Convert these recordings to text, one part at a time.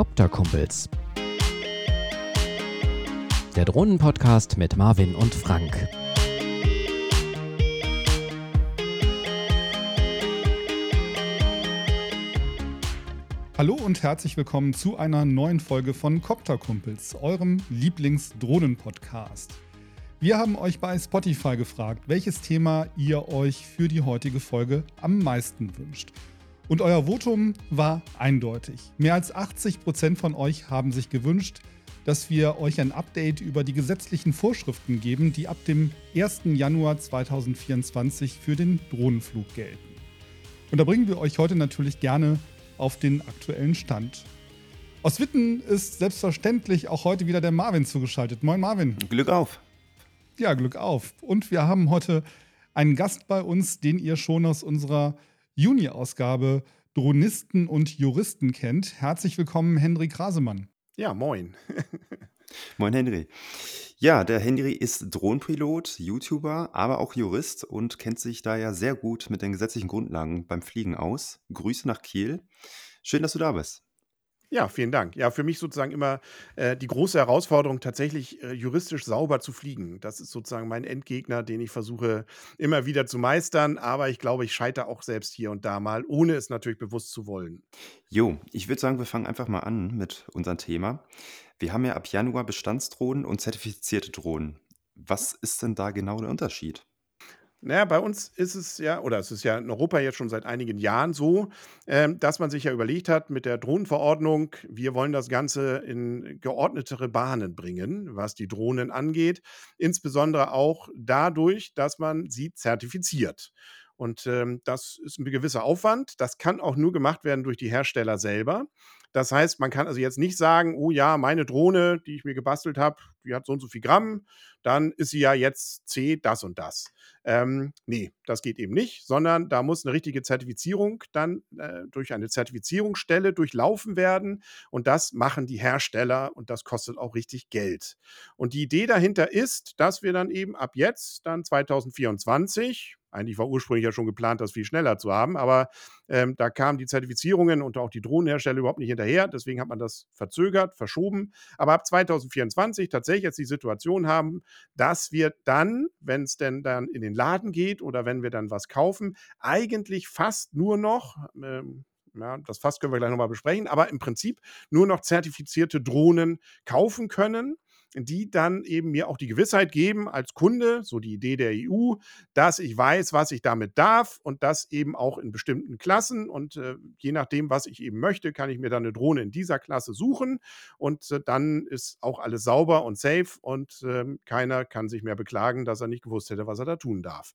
Copter-Kumpels. Der Drohnenpodcast mit Marvin und Frank. Hallo und herzlich willkommen zu einer neuen Folge von Copter-Kumpels, eurem Lieblings-Drohnen-Podcast. Wir haben euch bei Spotify gefragt, welches Thema ihr euch für die heutige Folge am meisten wünscht. Und euer Votum war eindeutig. Mehr als 80 Prozent von euch haben sich gewünscht, dass wir euch ein Update über die gesetzlichen Vorschriften geben, die ab dem 1. Januar 2024 für den Drohnenflug gelten. Und da bringen wir euch heute natürlich gerne auf den aktuellen Stand. Aus Witten ist selbstverständlich auch heute wieder der Marvin zugeschaltet. Moin Marvin. Glück auf. Ja, Glück auf. Und wir haben heute einen Gast bei uns, den ihr schon aus unserer Juni-Ausgabe Dronisten und Juristen kennt. Herzlich willkommen, Henry Krasemann. Ja, moin. moin, Henry. Ja, der Henry ist Drohnenpilot, YouTuber, aber auch Jurist und kennt sich da ja sehr gut mit den gesetzlichen Grundlagen beim Fliegen aus. Grüße nach Kiel. Schön, dass du da bist. Ja, vielen Dank. Ja, für mich sozusagen immer äh, die große Herausforderung, tatsächlich äh, juristisch sauber zu fliegen. Das ist sozusagen mein Endgegner, den ich versuche immer wieder zu meistern. Aber ich glaube, ich scheitere auch selbst hier und da mal, ohne es natürlich bewusst zu wollen. Jo, ich würde sagen, wir fangen einfach mal an mit unserem Thema. Wir haben ja ab Januar Bestandsdrohnen und zertifizierte Drohnen. Was ist denn da genau der Unterschied? Naja, bei uns ist es ja, oder es ist ja in Europa jetzt schon seit einigen Jahren so, ähm, dass man sich ja überlegt hat mit der Drohnenverordnung, wir wollen das Ganze in geordnetere Bahnen bringen, was die Drohnen angeht. Insbesondere auch dadurch, dass man sie zertifiziert. Und ähm, das ist ein gewisser Aufwand. Das kann auch nur gemacht werden durch die Hersteller selber. Das heißt, man kann also jetzt nicht sagen, oh ja, meine Drohne, die ich mir gebastelt habe, die hat so und so viel Gramm, dann ist sie ja jetzt C, das und das. Ähm, nee, das geht eben nicht, sondern da muss eine richtige Zertifizierung dann äh, durch eine Zertifizierungsstelle durchlaufen werden und das machen die Hersteller und das kostet auch richtig Geld. Und die Idee dahinter ist, dass wir dann eben ab jetzt, dann 2024, eigentlich war ursprünglich ja schon geplant, das viel schneller zu haben, aber ähm, da kamen die Zertifizierungen und auch die Drohnenhersteller überhaupt nicht hinterher. Deswegen hat man das verzögert, verschoben. Aber ab 2024 tatsächlich jetzt die Situation haben, dass wir dann, wenn es denn dann in den Laden geht oder wenn wir dann was kaufen, eigentlich fast nur noch, ähm, ja, das fast können wir gleich nochmal besprechen, aber im Prinzip nur noch zertifizierte Drohnen kaufen können die dann eben mir auch die Gewissheit geben als Kunde, so die Idee der EU, dass ich weiß, was ich damit darf und das eben auch in bestimmten Klassen und äh, je nachdem, was ich eben möchte, kann ich mir dann eine Drohne in dieser Klasse suchen und äh, dann ist auch alles sauber und safe und äh, keiner kann sich mehr beklagen, dass er nicht gewusst hätte, was er da tun darf.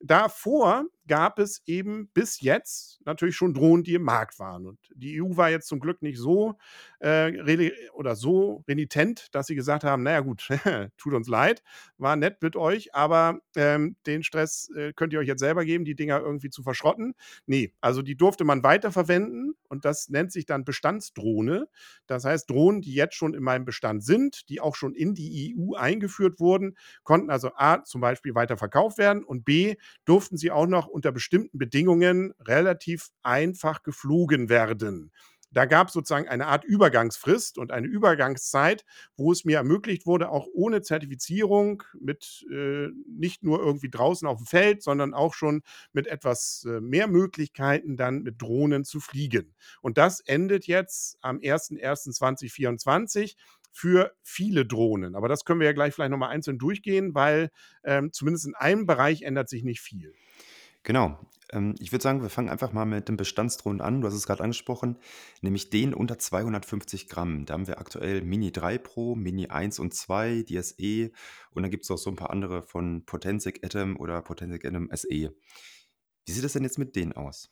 Davor gab es eben bis jetzt natürlich schon Drohnen, die im Markt waren. Und die EU war jetzt zum Glück nicht so äh, oder so renitent, dass sie gesagt haben, naja gut, tut uns leid, war nett mit euch, aber ähm, den Stress äh, könnt ihr euch jetzt selber geben, die Dinger irgendwie zu verschrotten. Nee, also die durfte man weiterverwenden und das nennt sich dann Bestandsdrohne. Das heißt, Drohnen, die jetzt schon in meinem Bestand sind, die auch schon in die EU eingeführt wurden, konnten also A zum Beispiel weiter verkauft werden und B durften sie auch noch unter bestimmten Bedingungen relativ einfach geflogen werden. Da gab es sozusagen eine Art Übergangsfrist und eine Übergangszeit, wo es mir ermöglicht wurde, auch ohne Zertifizierung, mit äh, nicht nur irgendwie draußen auf dem Feld, sondern auch schon mit etwas äh, mehr Möglichkeiten dann mit Drohnen zu fliegen. Und das endet jetzt am 01.01.2024 für viele Drohnen. Aber das können wir ja gleich vielleicht nochmal einzeln durchgehen, weil ähm, zumindest in einem Bereich ändert sich nicht viel. Genau. Ähm, ich würde sagen, wir fangen einfach mal mit dem Bestandsdrohnen an. Du hast es gerade angesprochen, nämlich den unter 250 Gramm. Da haben wir aktuell Mini 3 Pro, Mini 1 und 2, die SE und dann gibt es auch so ein paar andere von Potensic Atom oder Potensic Atom SE. Wie sieht es denn jetzt mit denen aus?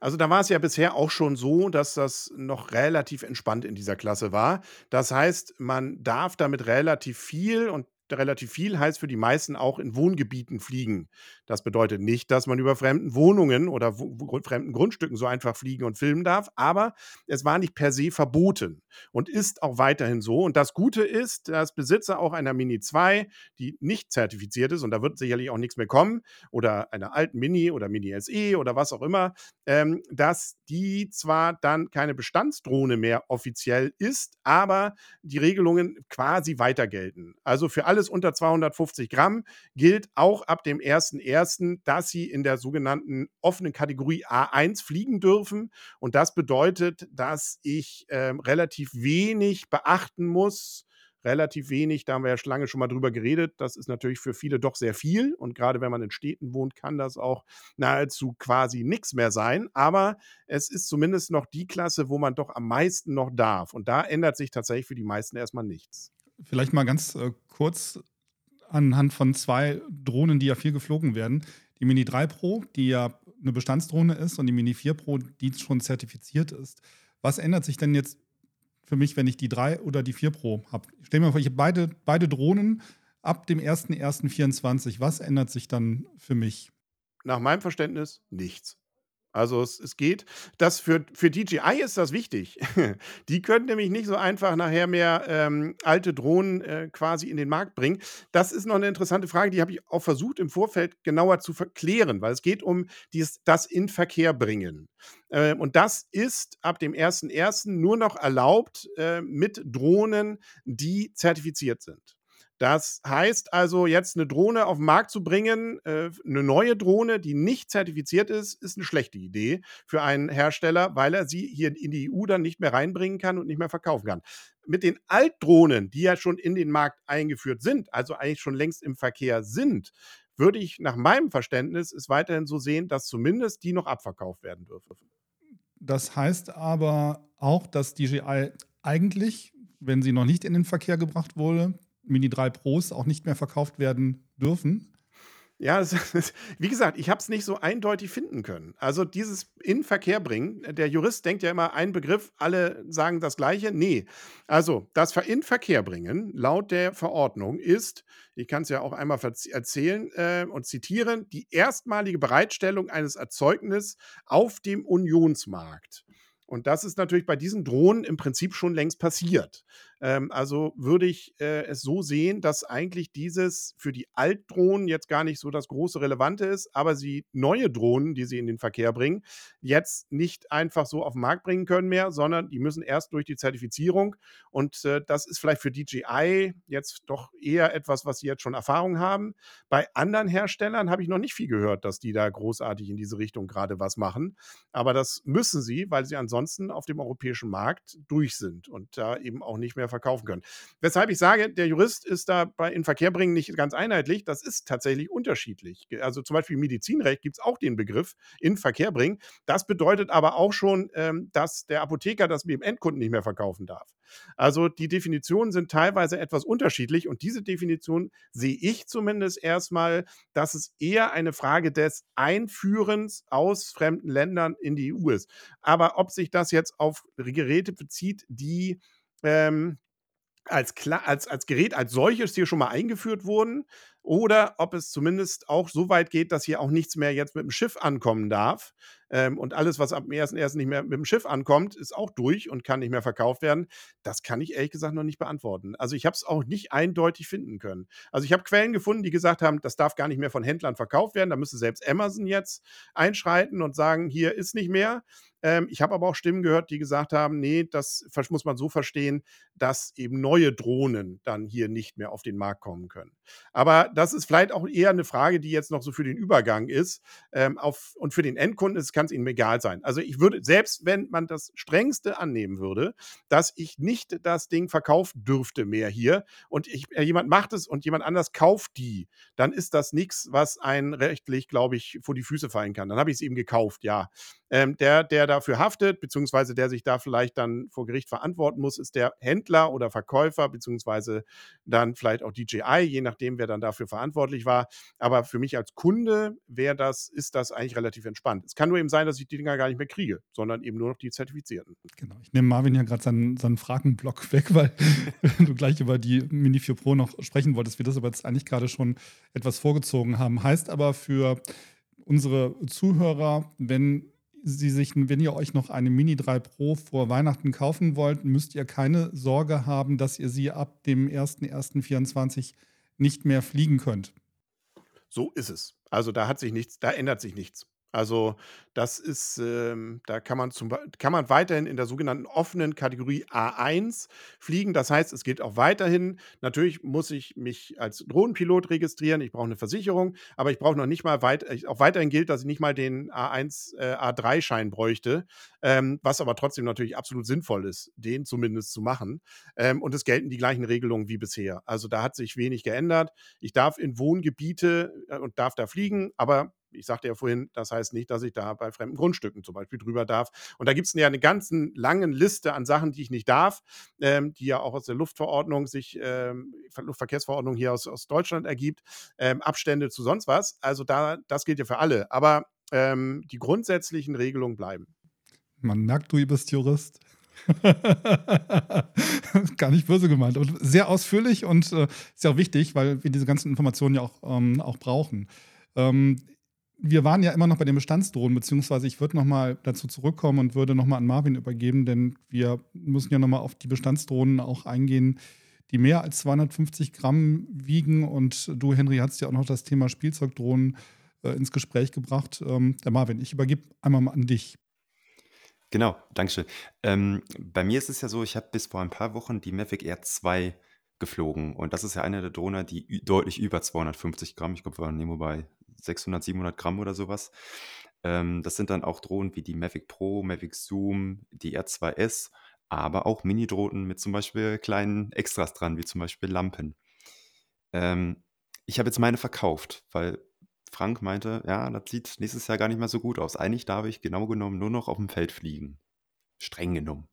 Also da war es ja bisher auch schon so, dass das noch relativ entspannt in dieser Klasse war. Das heißt, man darf damit relativ viel und relativ viel heißt für die meisten auch in Wohngebieten fliegen. Das bedeutet nicht, dass man über fremden Wohnungen oder fremden Grundstücken so einfach fliegen und filmen darf, aber es war nicht per se verboten und ist auch weiterhin so. Und das Gute ist, dass Besitzer auch einer Mini 2, die nicht zertifiziert ist, und da wird sicherlich auch nichts mehr kommen, oder einer alten Mini oder Mini SE oder was auch immer, ähm, dass die zwar dann keine Bestandsdrohne mehr offiziell ist, aber die Regelungen quasi weiter gelten. Also für alles unter 250 Gramm gilt auch ab dem 1.1., dass sie in der sogenannten offenen Kategorie A1 fliegen dürfen. Und das bedeutet, dass ich äh, relativ wenig beachten muss, relativ wenig. Da haben wir ja lange schon mal drüber geredet. Das ist natürlich für viele doch sehr viel. Und gerade wenn man in Städten wohnt, kann das auch nahezu quasi nichts mehr sein. Aber es ist zumindest noch die Klasse, wo man doch am meisten noch darf. Und da ändert sich tatsächlich für die meisten erstmal nichts. Vielleicht mal ganz äh, kurz anhand von zwei Drohnen, die ja viel geflogen werden. Die Mini 3 Pro, die ja eine Bestandsdrohne ist, und die Mini 4 Pro, die schon zertifiziert ist. Was ändert sich denn jetzt für mich, wenn ich die 3 oder die 4 Pro habe. Stell mir vor, ich habe beide, beide Drohnen ab dem 01.01.24. Was ändert sich dann für mich? Nach meinem Verständnis nichts. Also es, es geht. Das für, für DJI ist das wichtig. Die können nämlich nicht so einfach nachher mehr ähm, alte Drohnen äh, quasi in den Markt bringen. Das ist noch eine interessante Frage, die habe ich auch versucht im Vorfeld genauer zu verklären, weil es geht um dies, das in Verkehr bringen. Äh, und das ist ab dem 1.1. nur noch erlaubt äh, mit Drohnen, die zertifiziert sind. Das heißt also, jetzt eine Drohne auf den Markt zu bringen, äh, 'ne neue Drohne, die nicht zertifiziert ist, ist eine schlechte Idee für einen Hersteller, weil er sie hier in die EU dann nicht mehr reinbringen kann und nicht mehr verkaufen kann. Mit den Altdrohnen, die ja schon in den Markt eingeführt sind, also eigentlich schon längst im Verkehr sind, würde ich nach meinem Verständnis es weiterhin so sehen, dass zumindest die noch abverkauft werden dürfen. Das heißt aber auch, dass DJI eigentlich, wenn sie noch nicht in den Verkehr gebracht wurde Mini 3 Pros auch nicht mehr verkauft werden dürfen. Ja, das, das, wie gesagt, ich habe es nicht so eindeutig finden können. Also dieses in Verkehr bringen, der Jurist denkt ja immer, ein Begriff, alle sagen das gleiche. Nee, also das in Verkehr bringen laut der Verordnung ist, ich kann es ja auch einmal erzählen äh, und zitieren, die erstmalige Bereitstellung eines Erzeugnisses auf dem Unionsmarkt. Und das ist natürlich bei diesen Drohnen im Prinzip schon längst passiert. Ähm, also würde ich äh, es so sehen, dass eigentlich dieses für die Altdrohnen jetzt gar nicht so das große Relevante ist, aber sie neue Drohnen, die sie in den Verkehr bringen, jetzt nicht einfach so auf den Markt bringen können mehr, sondern die müssen erst durch die Zertifizierung. Und äh, das ist vielleicht für DJI jetzt doch eher etwas, was sie jetzt schon Erfahrung haben. Bei anderen Herstellern habe ich noch nicht viel gehört, dass die da großartig in diese Richtung gerade was machen. Aber das müssen sie, weil sie ansonsten auf dem europäischen Markt durch sind und da eben auch nicht mehr verkaufen können. Weshalb ich sage, der Jurist ist da bei in Verkehr bringen nicht ganz einheitlich. Das ist tatsächlich unterschiedlich. Also zum Beispiel im Medizinrecht gibt es auch den Begriff in Verkehr bringen. Das bedeutet aber auch schon, ähm, dass der Apotheker das dem Endkunden nicht mehr verkaufen darf. Also die Definitionen sind teilweise etwas unterschiedlich und diese Definition sehe ich zumindest erstmal, dass es eher eine Frage des Einführens aus fremden Ländern in die EU ist. Aber ob sich das jetzt auf Geräte bezieht, die ähm, als, als, als Gerät als solches hier schon mal eingeführt wurden oder ob es zumindest auch so weit geht, dass hier auch nichts mehr jetzt mit dem Schiff ankommen darf. Ähm, und alles, was ab dem 1.1. nicht mehr mit dem Schiff ankommt, ist auch durch und kann nicht mehr verkauft werden. Das kann ich ehrlich gesagt noch nicht beantworten. Also ich habe es auch nicht eindeutig finden können. Also ich habe Quellen gefunden, die gesagt haben, das darf gar nicht mehr von Händlern verkauft werden. Da müsste selbst Amazon jetzt einschreiten und sagen, hier ist nicht mehr. Ähm, ich habe aber auch Stimmen gehört, die gesagt haben, nee, das muss man so verstehen, dass eben neue Drohnen dann hier nicht mehr auf den Markt kommen können. Aber das ist vielleicht auch eher eine Frage, die jetzt noch so für den Übergang ist. Ähm, auf, und für den Endkunden kann es ihnen egal sein. Also ich würde, selbst wenn man das strengste annehmen würde, dass ich nicht das Ding verkaufen dürfte mehr hier und ich, äh, jemand macht es und jemand anders kauft die, dann ist das nichts, was einen rechtlich, glaube ich, vor die Füße fallen kann. Dann habe ich es eben gekauft, ja. Ähm, der, der dafür haftet, beziehungsweise der sich da vielleicht dann vor Gericht verantworten muss, ist der Händler oder Verkäufer, beziehungsweise dann vielleicht auch DJI, je nachdem, wer dann dafür verantwortlich war. Aber für mich als Kunde wäre das, ist das eigentlich relativ entspannt. Es kann nur eben sein, dass ich die Dinger gar nicht mehr kriege, sondern eben nur noch die Zertifizierten. Genau. Ich nehme Marvin ja gerade seinen, seinen Fragenblock weg, weil du gleich über die Mini 4 Pro noch sprechen wolltest. Wir das aber jetzt eigentlich gerade schon etwas vorgezogen haben. Heißt aber für unsere Zuhörer, wenn Sie sich, wenn ihr euch noch eine Mini 3 Pro vor Weihnachten kaufen wollt, müsst ihr keine Sorge haben, dass ihr sie ab dem 01.01.24 nicht mehr fliegen könnt. So ist es. Also da hat sich nichts, da ändert sich nichts. Also, das ist, ähm da kann man zum kann man weiterhin in der sogenannten offenen Kategorie A1 fliegen. Das heißt, es gilt auch weiterhin natürlich muss ich mich als Drohnenpilot registrieren, ich brauche eine Versicherung, aber ich brauche noch nicht mal weit äh, auch weiterhin gilt, dass ich nicht mal den A1 äh, A3-Schein bräuchte, ähm, was aber trotzdem natürlich absolut sinnvoll ist, den zumindest zu machen. Ähm, und es gelten die gleichen Regelungen wie bisher. Also, da hat sich wenig geändert. Ich darf in Wohngebiete, äh, und darf da fliegen, aber ich sagte ja vorhin, das heißt nicht, dass ich da bei fremden Grundstücken zum Beispiel drüber darf. Und da gibt es ja eine ganz lange Liste an Sachen, die ich nicht darf, ähm, die ja auch aus der Luftverordnung sich, ähm, Luftverkehrsverordnung hier aus, aus Deutschland ergibt, ähm, Abstände zu sonst was. Also da, das gilt ja für alle. Aber ähm, die grundsätzlichen Regelungen bleiben. Man merkt, du bist Jurist. Gar nicht böse gemeint. Und sehr ausführlich und äh, ist wichtig, weil wir diese ganzen Informationen ja auch, ähm, auch brauchen. Ähm, wir waren ja immer noch bei den Bestandsdrohnen, beziehungsweise ich würde nochmal dazu zurückkommen und würde nochmal an Marvin übergeben, denn wir müssen ja nochmal auf die Bestandsdrohnen auch eingehen, die mehr als 250 Gramm wiegen. Und du, Henry, hast ja auch noch das Thema Spielzeugdrohnen äh, ins Gespräch gebracht. Ähm, der Marvin, ich übergebe einmal mal an dich. Genau, Dankeschön. Ähm, bei mir ist es ja so, ich habe bis vor ein paar Wochen die Mavic Air 2 geflogen. Und das ist ja eine der Drohnen, die deutlich über 250 Gramm, ich glaube, wir waren Nemo bei 600, 700 Gramm oder sowas. Ähm, das sind dann auch Drohnen wie die Mavic Pro, Mavic Zoom, die R2S, aber auch Mini-Drohnen mit zum Beispiel kleinen Extras dran, wie zum Beispiel Lampen. Ähm, ich habe jetzt meine verkauft, weil Frank meinte, ja, das sieht nächstes Jahr gar nicht mehr so gut aus. Eigentlich darf ich genau genommen nur noch auf dem Feld fliegen. Streng genommen.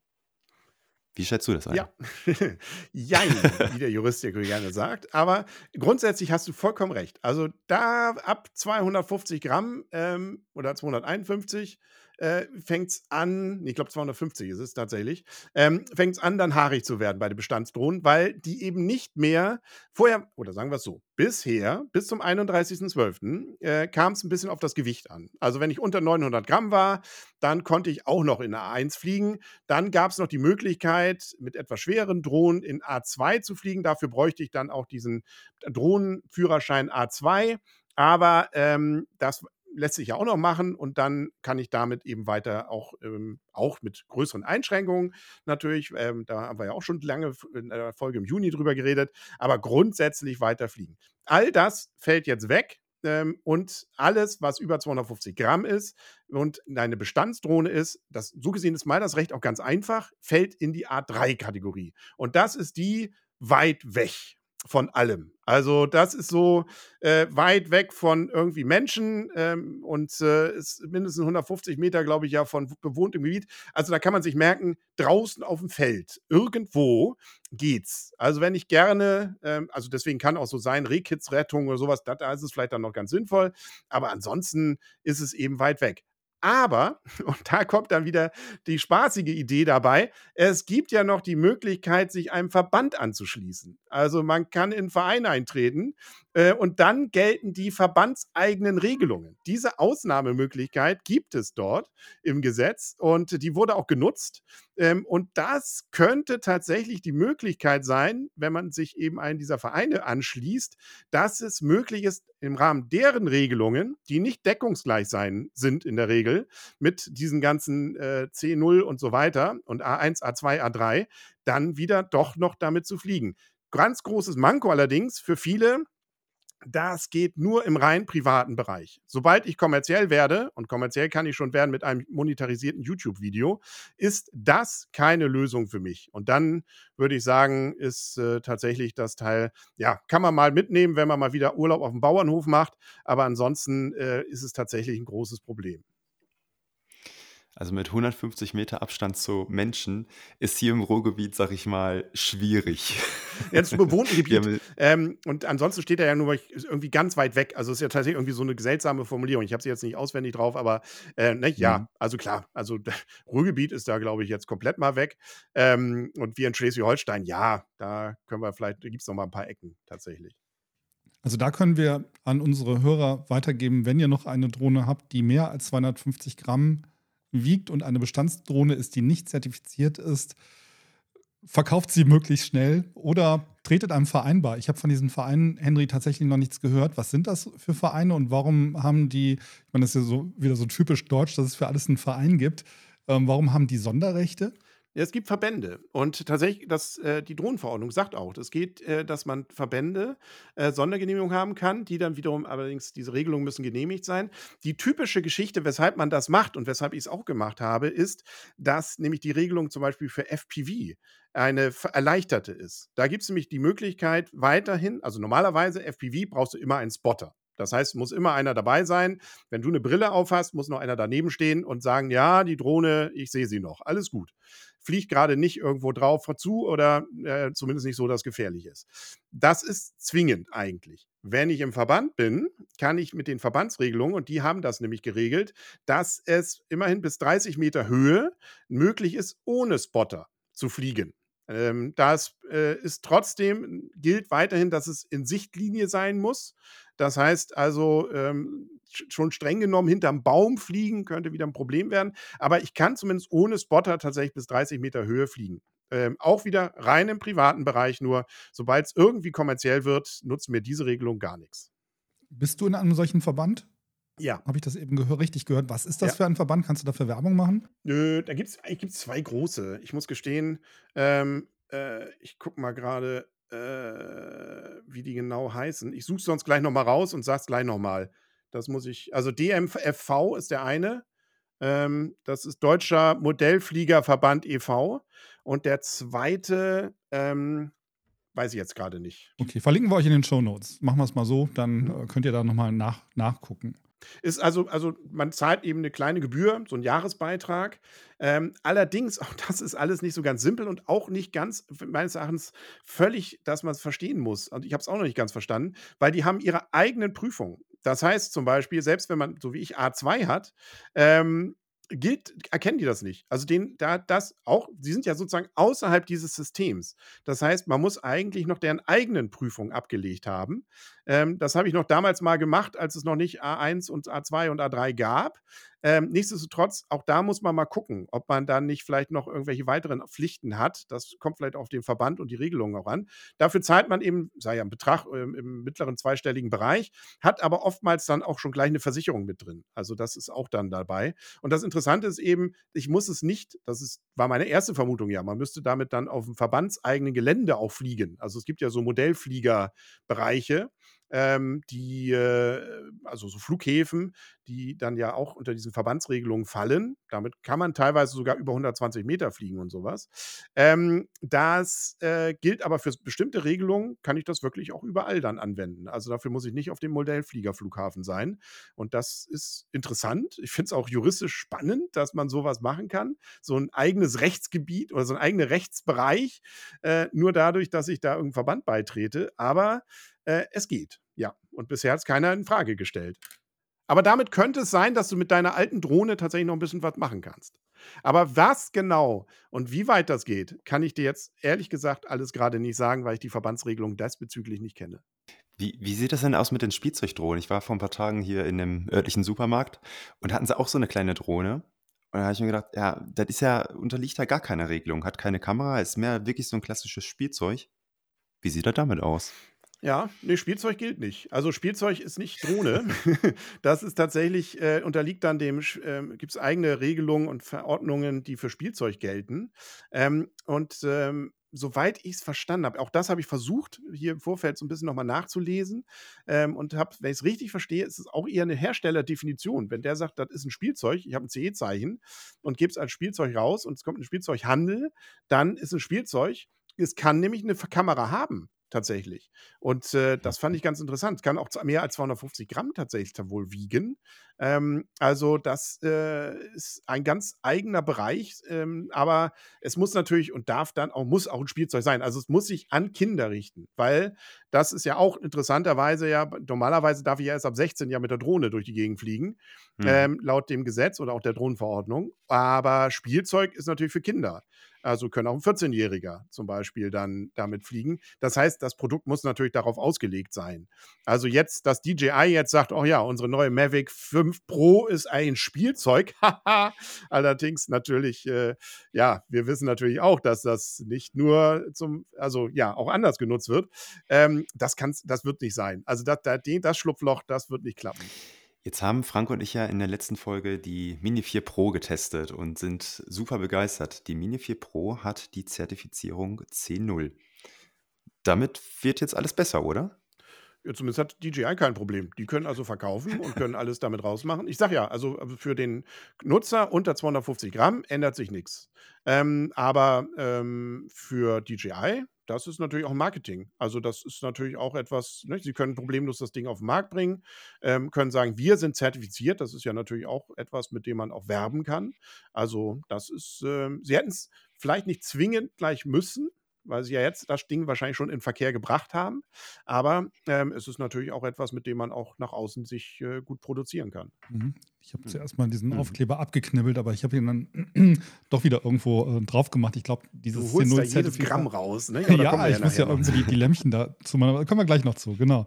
Wie schätzt du das ein? Ja, jein, wie der Jurist ja gerne sagt. Aber grundsätzlich hast du vollkommen recht. Also da ab 250 Gramm ähm, oder 251 äh, fängt es an, ich glaube 250 ist es tatsächlich, ähm, fängt es an, dann haarig zu werden bei den Bestandsdrohnen, weil die eben nicht mehr vorher, oder sagen wir es so, bisher, bis zum 31.12. Äh, kam es ein bisschen auf das Gewicht an. Also wenn ich unter 900 Gramm war, dann konnte ich auch noch in A1 fliegen. Dann gab es noch die Möglichkeit, mit etwas schweren Drohnen in A2 zu fliegen. Dafür bräuchte ich dann auch diesen Drohnenführerschein A2. Aber ähm, das lässt sich ja auch noch machen und dann kann ich damit eben weiter auch, ähm, auch mit größeren Einschränkungen natürlich, ähm, da haben wir ja auch schon lange in der Folge im Juni drüber geredet, aber grundsätzlich weiter fliegen. All das fällt jetzt weg. Ähm, und alles, was über 250 Gramm ist und eine Bestandsdrohne ist, das so gesehen ist mal das Recht auch ganz einfach, fällt in die A3-Kategorie. Und das ist die weit weg von allem. Also das ist so äh, weit weg von irgendwie Menschen ähm, und äh, ist mindestens 150 Meter, glaube ich, ja von bewohntem Gebiet. Also da kann man sich merken, draußen auf dem Feld, irgendwo geht's. Also wenn ich gerne, ähm, also deswegen kann auch so sein, Rehkitzrettung oder sowas, da, da ist es vielleicht dann noch ganz sinnvoll. Aber ansonsten ist es eben weit weg. Aber, und da kommt dann wieder die spaßige Idee dabei, es gibt ja noch die Möglichkeit, sich einem Verband anzuschließen. Also man kann in einen Verein eintreten äh, und dann gelten die verbandseigenen Regelungen. Diese Ausnahmemöglichkeit gibt es dort im Gesetz und die wurde auch genutzt. Ähm, und das könnte tatsächlich die Möglichkeit sein, wenn man sich eben einen dieser Vereine anschließt, dass es möglich ist, im Rahmen deren Regelungen, die nicht deckungsgleich sein sind in der Regel, mit diesen ganzen äh, C0 und so weiter und A1, A2, A3, dann wieder doch noch damit zu fliegen. Ganz großes Manko allerdings für viele, das geht nur im rein privaten Bereich. Sobald ich kommerziell werde, und kommerziell kann ich schon werden mit einem monetarisierten YouTube-Video, ist das keine Lösung für mich. Und dann würde ich sagen, ist äh, tatsächlich das Teil, ja, kann man mal mitnehmen, wenn man mal wieder Urlaub auf dem Bauernhof macht, aber ansonsten äh, ist es tatsächlich ein großes Problem. Also mit 150 Meter Abstand zu Menschen ist hier im Ruhrgebiet, sag ich mal, schwierig. Jetzt im bewohnten Wir Gebiet. Ähm, und ansonsten steht er ja nur ist irgendwie ganz weit weg. Also ist ja tatsächlich irgendwie so eine seltsame Formulierung. Ich habe sie jetzt nicht auswendig drauf, aber äh, ne, mhm. ja, also klar, also Ruhrgebiet ist da, glaube ich, jetzt komplett mal weg. Ähm, und wir in Schleswig-Holstein, ja, da können wir vielleicht, da gibt es noch mal ein paar Ecken tatsächlich. Also da können wir an unsere Hörer weitergeben, wenn ihr noch eine Drohne habt, die mehr als 250 Gramm wiegt und eine Bestandsdrohne ist, die nicht zertifiziert ist, verkauft sie möglichst schnell oder tretet einem Verein bei. Ich habe von diesen Vereinen, Henry, tatsächlich noch nichts gehört. Was sind das für Vereine und warum haben die, ich meine, das ist ja so wieder so typisch deutsch, dass es für alles einen Verein gibt. Ähm, warum haben die Sonderrechte? Es gibt Verbände und tatsächlich, das, äh, die Drohnenverordnung sagt auch, es geht, äh, dass man Verbände äh, Sondergenehmigung haben kann, die dann wiederum allerdings, diese Regelungen müssen genehmigt sein. Die typische Geschichte, weshalb man das macht und weshalb ich es auch gemacht habe, ist, dass nämlich die Regelung zum Beispiel für FPV eine erleichterte ist. Da gibt es nämlich die Möglichkeit weiterhin, also normalerweise FPV brauchst du immer einen Spotter. Das heißt, muss immer einer dabei sein. Wenn du eine Brille aufhast, muss noch einer daneben stehen und sagen, ja, die Drohne, ich sehe sie noch. Alles gut. Fliegt gerade nicht irgendwo drauf zu oder äh, zumindest nicht so, dass es gefährlich ist. Das ist zwingend eigentlich. Wenn ich im Verband bin, kann ich mit den Verbandsregelungen, und die haben das nämlich geregelt, dass es immerhin bis 30 Meter Höhe möglich ist, ohne Spotter zu fliegen. Ähm, das äh, ist trotzdem, gilt weiterhin, dass es in Sichtlinie sein muss. Das heißt also, ähm, schon streng genommen hinterm Baum fliegen könnte wieder ein Problem werden. Aber ich kann zumindest ohne Spotter tatsächlich bis 30 Meter Höhe fliegen. Ähm, auch wieder rein im privaten Bereich nur. Sobald es irgendwie kommerziell wird, nutzen mir diese Regelung gar nichts. Bist du in einem solchen Verband? Ja. Habe ich das eben gehör richtig gehört? Was ist das Ja. für ein Verband? Kannst du dafür Werbung machen? Nö, da gibt es gibt's zwei große. Ich muss gestehen, ähm, äh, ich gucke mal gerade, äh, wie die genau heißen. Ich suche sonst gleich nochmal raus und sag's gleich nochmal. Das muss ich. Also DMFV ist der eine. Ähm, das ist Deutscher Modellfliegerverband e.V. Und der zweite, ähm, weiß ich jetzt gerade nicht. Okay, verlinken wir euch in den Show Notes. Machen wir es mal so, dann äh, könnt ihr da nochmal nach, nachgucken. Ist also, also man zahlt eben eine kleine Gebühr, so einen Jahresbeitrag. Ähm, allerdings, auch das ist alles nicht so ganz simpel und auch nicht ganz, meines Erachtens, völlig, dass man es verstehen muss. Und ich habe es auch noch nicht ganz verstanden, weil die haben ihre eigenen Prüfungen. Das heißt zum Beispiel, selbst wenn man, so wie ich, A2 hat, ähm, gilt, erkennen die das nicht. Also den, da das auch, die sind ja sozusagen außerhalb dieses Systems. Das heißt, man muss eigentlich noch deren eigenen Prüfungen abgelegt haben. Ähm, das habe ich noch damals mal gemacht, als es noch nicht A1 und A2 und A3 gab. Ähm, nichtsdestotrotz, auch da muss man mal gucken, ob man dann nicht vielleicht noch irgendwelche weiteren Pflichten hat. Das kommt vielleicht auf den Verband und die Regelungen auch an. Dafür zahlt man eben, sei ja ein Betrag ähm, im mittleren zweistelligen Bereich, hat aber oftmals dann auch schon gleich eine Versicherung mit drin. Also das ist auch dann dabei. Und das Interessante ist eben, ich muss es nicht, das ist, war meine erste Vermutung ja, man müsste damit dann auf dem verbandseigenen Gelände auch fliegen. Also es gibt ja so Modellfliegerbereiche, ähm, die, äh, also so Flughäfen, die dann ja auch unter diesen Verbandsregelungen fallen. Damit kann man teilweise sogar über 120 Meter fliegen und sowas. Ähm, das äh, gilt aber für bestimmte Regelungen, kann ich das wirklich auch überall dann anwenden. Also dafür muss ich nicht auf dem Modellfliegerflughafen sein. Und das ist interessant. Ich finde es auch juristisch spannend, dass man sowas machen kann. So ein eigenes Rechtsgebiet oder so ein eigener Rechtsbereich, äh, nur dadurch, dass ich da irgendeinem Verband beitrete. Aber äh, es geht, ja. Und bisher hat es keiner in Frage gestellt. Aber damit könnte es sein, dass du mit deiner alten Drohne tatsächlich noch ein bisschen was machen kannst. Aber was genau und wie weit das geht, kann ich dir jetzt ehrlich gesagt alles gerade nicht sagen, weil ich die Verbandsregelung diesbezüglich nicht kenne. Wie, wie sieht das denn aus mit den Spielzeugdrohnen? Ich war vor ein paar Tagen hier in einem örtlichen Supermarkt und hatten sie auch so eine kleine Drohne. Und da habe ich mir gedacht, ja, das ist ja, unterliegt ja gar keiner Regelung, hat keine Kamera, ist mehr wirklich so ein klassisches Spielzeug. Wie sieht das damit aus? Ja, ne, Spielzeug gilt nicht. Also Spielzeug ist nicht Drohne. Das ist tatsächlich, äh, unterliegt dann dem, ähm, gibt es eigene Regelungen und Verordnungen, die für Spielzeug gelten. Ähm, und ähm, soweit ich es verstanden habe, auch das habe ich versucht, hier im Vorfeld so ein bisschen nochmal nachzulesen ähm, und habe, wenn ich es richtig verstehe, ist es auch eher eine Herstellerdefinition. Wenn der sagt, das ist ein Spielzeug, ich habe ein CE-Zeichen und gebe es als Spielzeug raus und es kommt ein Spielzeughandel, dann ist ein Spielzeug, es kann nämlich eine Kamera haben. Tatsächlich. Und äh, das fand ich ganz interessant. Kann auch mehr als 250 Gramm tatsächlich wohl wiegen. Ähm, also das äh, ist ein ganz eigener Bereich, ähm, aber es muss natürlich und darf dann auch, muss auch ein Spielzeug sein. Also es muss sich an Kinder richten, weil das ist ja auch interessanterweise ja, normalerweise darf ich ja erst ab 16 Jahr mit der Drohne durch die Gegend fliegen, Mhm. ähm, laut dem Gesetz oder auch der Drohnenverordnung. Aber Spielzeug ist natürlich für Kinder. Also können auch ein 14-Jähriger zum Beispiel dann damit fliegen. Das heißt, das Produkt muss natürlich darauf ausgelegt sein. Also jetzt, dass DJI jetzt sagt, oh ja, unsere neue Mavic 5 Pro ist ein Spielzeug. Haha. Allerdings natürlich, äh, ja, wir wissen natürlich auch, dass das nicht nur zum, also ja, auch anders genutzt wird. Ähm, das, kann's, das wird nicht sein. Also das, das, das Schlupfloch, das wird nicht klappen. Jetzt haben Frank und ich ja in der letzten Folge die Mini 4 Pro getestet und sind super begeistert. Die Mini 4 Pro hat die Zertifizierung C0. Damit wird jetzt alles besser, oder? Ja, zumindest hat DJI kein Problem. Die können also verkaufen und können alles damit rausmachen. Ich sage ja, also also für den Nutzer unter 250 Gramm ändert sich nichts. Ähm, aber ähm, für DJI, das ist natürlich auch Marketing. Also das ist natürlich auch etwas, ne? Sie können problemlos das Ding auf den Markt bringen, ähm, können sagen, wir sind zertifiziert. Das ist ja natürlich auch etwas, mit dem man auch werben kann. Also das ist, ähm, sie hätten es vielleicht nicht zwingend gleich müssen, weil sie ja jetzt das Ding wahrscheinlich schon in Verkehr gebracht haben. Aber ähm, es ist natürlich auch etwas, mit dem man auch nach außen sich äh, gut produzieren kann. Mhm. Ich habe Mhm. zuerst mal diesen Mhm. Aufkleber abgeknibbelt, aber ich habe ihn dann doch wieder irgendwo äh, drauf gemacht. Ich glaube, dieses Du holst da jedes C0-Zertifikat- Gramm raus, ne? Ja, wir ich muss ja noch irgendwie die, die Lämpchen dazu machen, aber da kommen wir gleich noch zu, genau.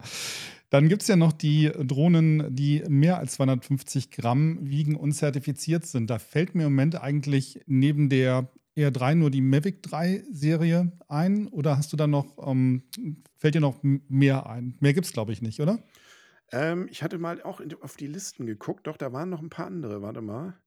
Dann gibt es ja noch die Drohnen, die mehr als 250 Gramm wiegen und zertifiziert sind. Da fällt mir im Moment eigentlich neben der R3 nur die Mavic 3 Serie ein oder hast du da noch, ähm, fällt dir noch mehr ein? Mehr gibt es, glaube ich, nicht, oder? Ähm, ich hatte mal auch in, auf die Listen geguckt, doch, da waren noch ein paar andere. Warte mal.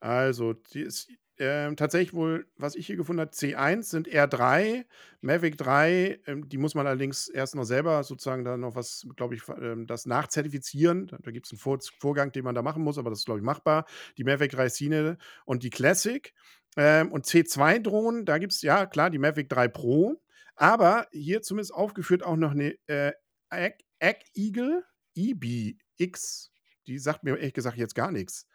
Also, die ist ähm, tatsächlich wohl, was ich hier gefunden habe, C1 sind R3, Mavic 3, ähm, die muss man allerdings erst noch selber sozusagen da noch was, glaube ich, ähm, das nachzertifizieren. Da, da gibt es einen Vor Vorgang, den man da machen muss, aber das ist, glaube ich, machbar. Die Mavic 3 Cine und die Classic. Ähm, und C2-Drohnen, da gibt es, ja, klar, die Mavic 3 Pro. Aber hier zumindest aufgeführt auch noch eine äh, Egg, Eagle EBX. Die sagt mir ehrlich gesagt jetzt gar nichts.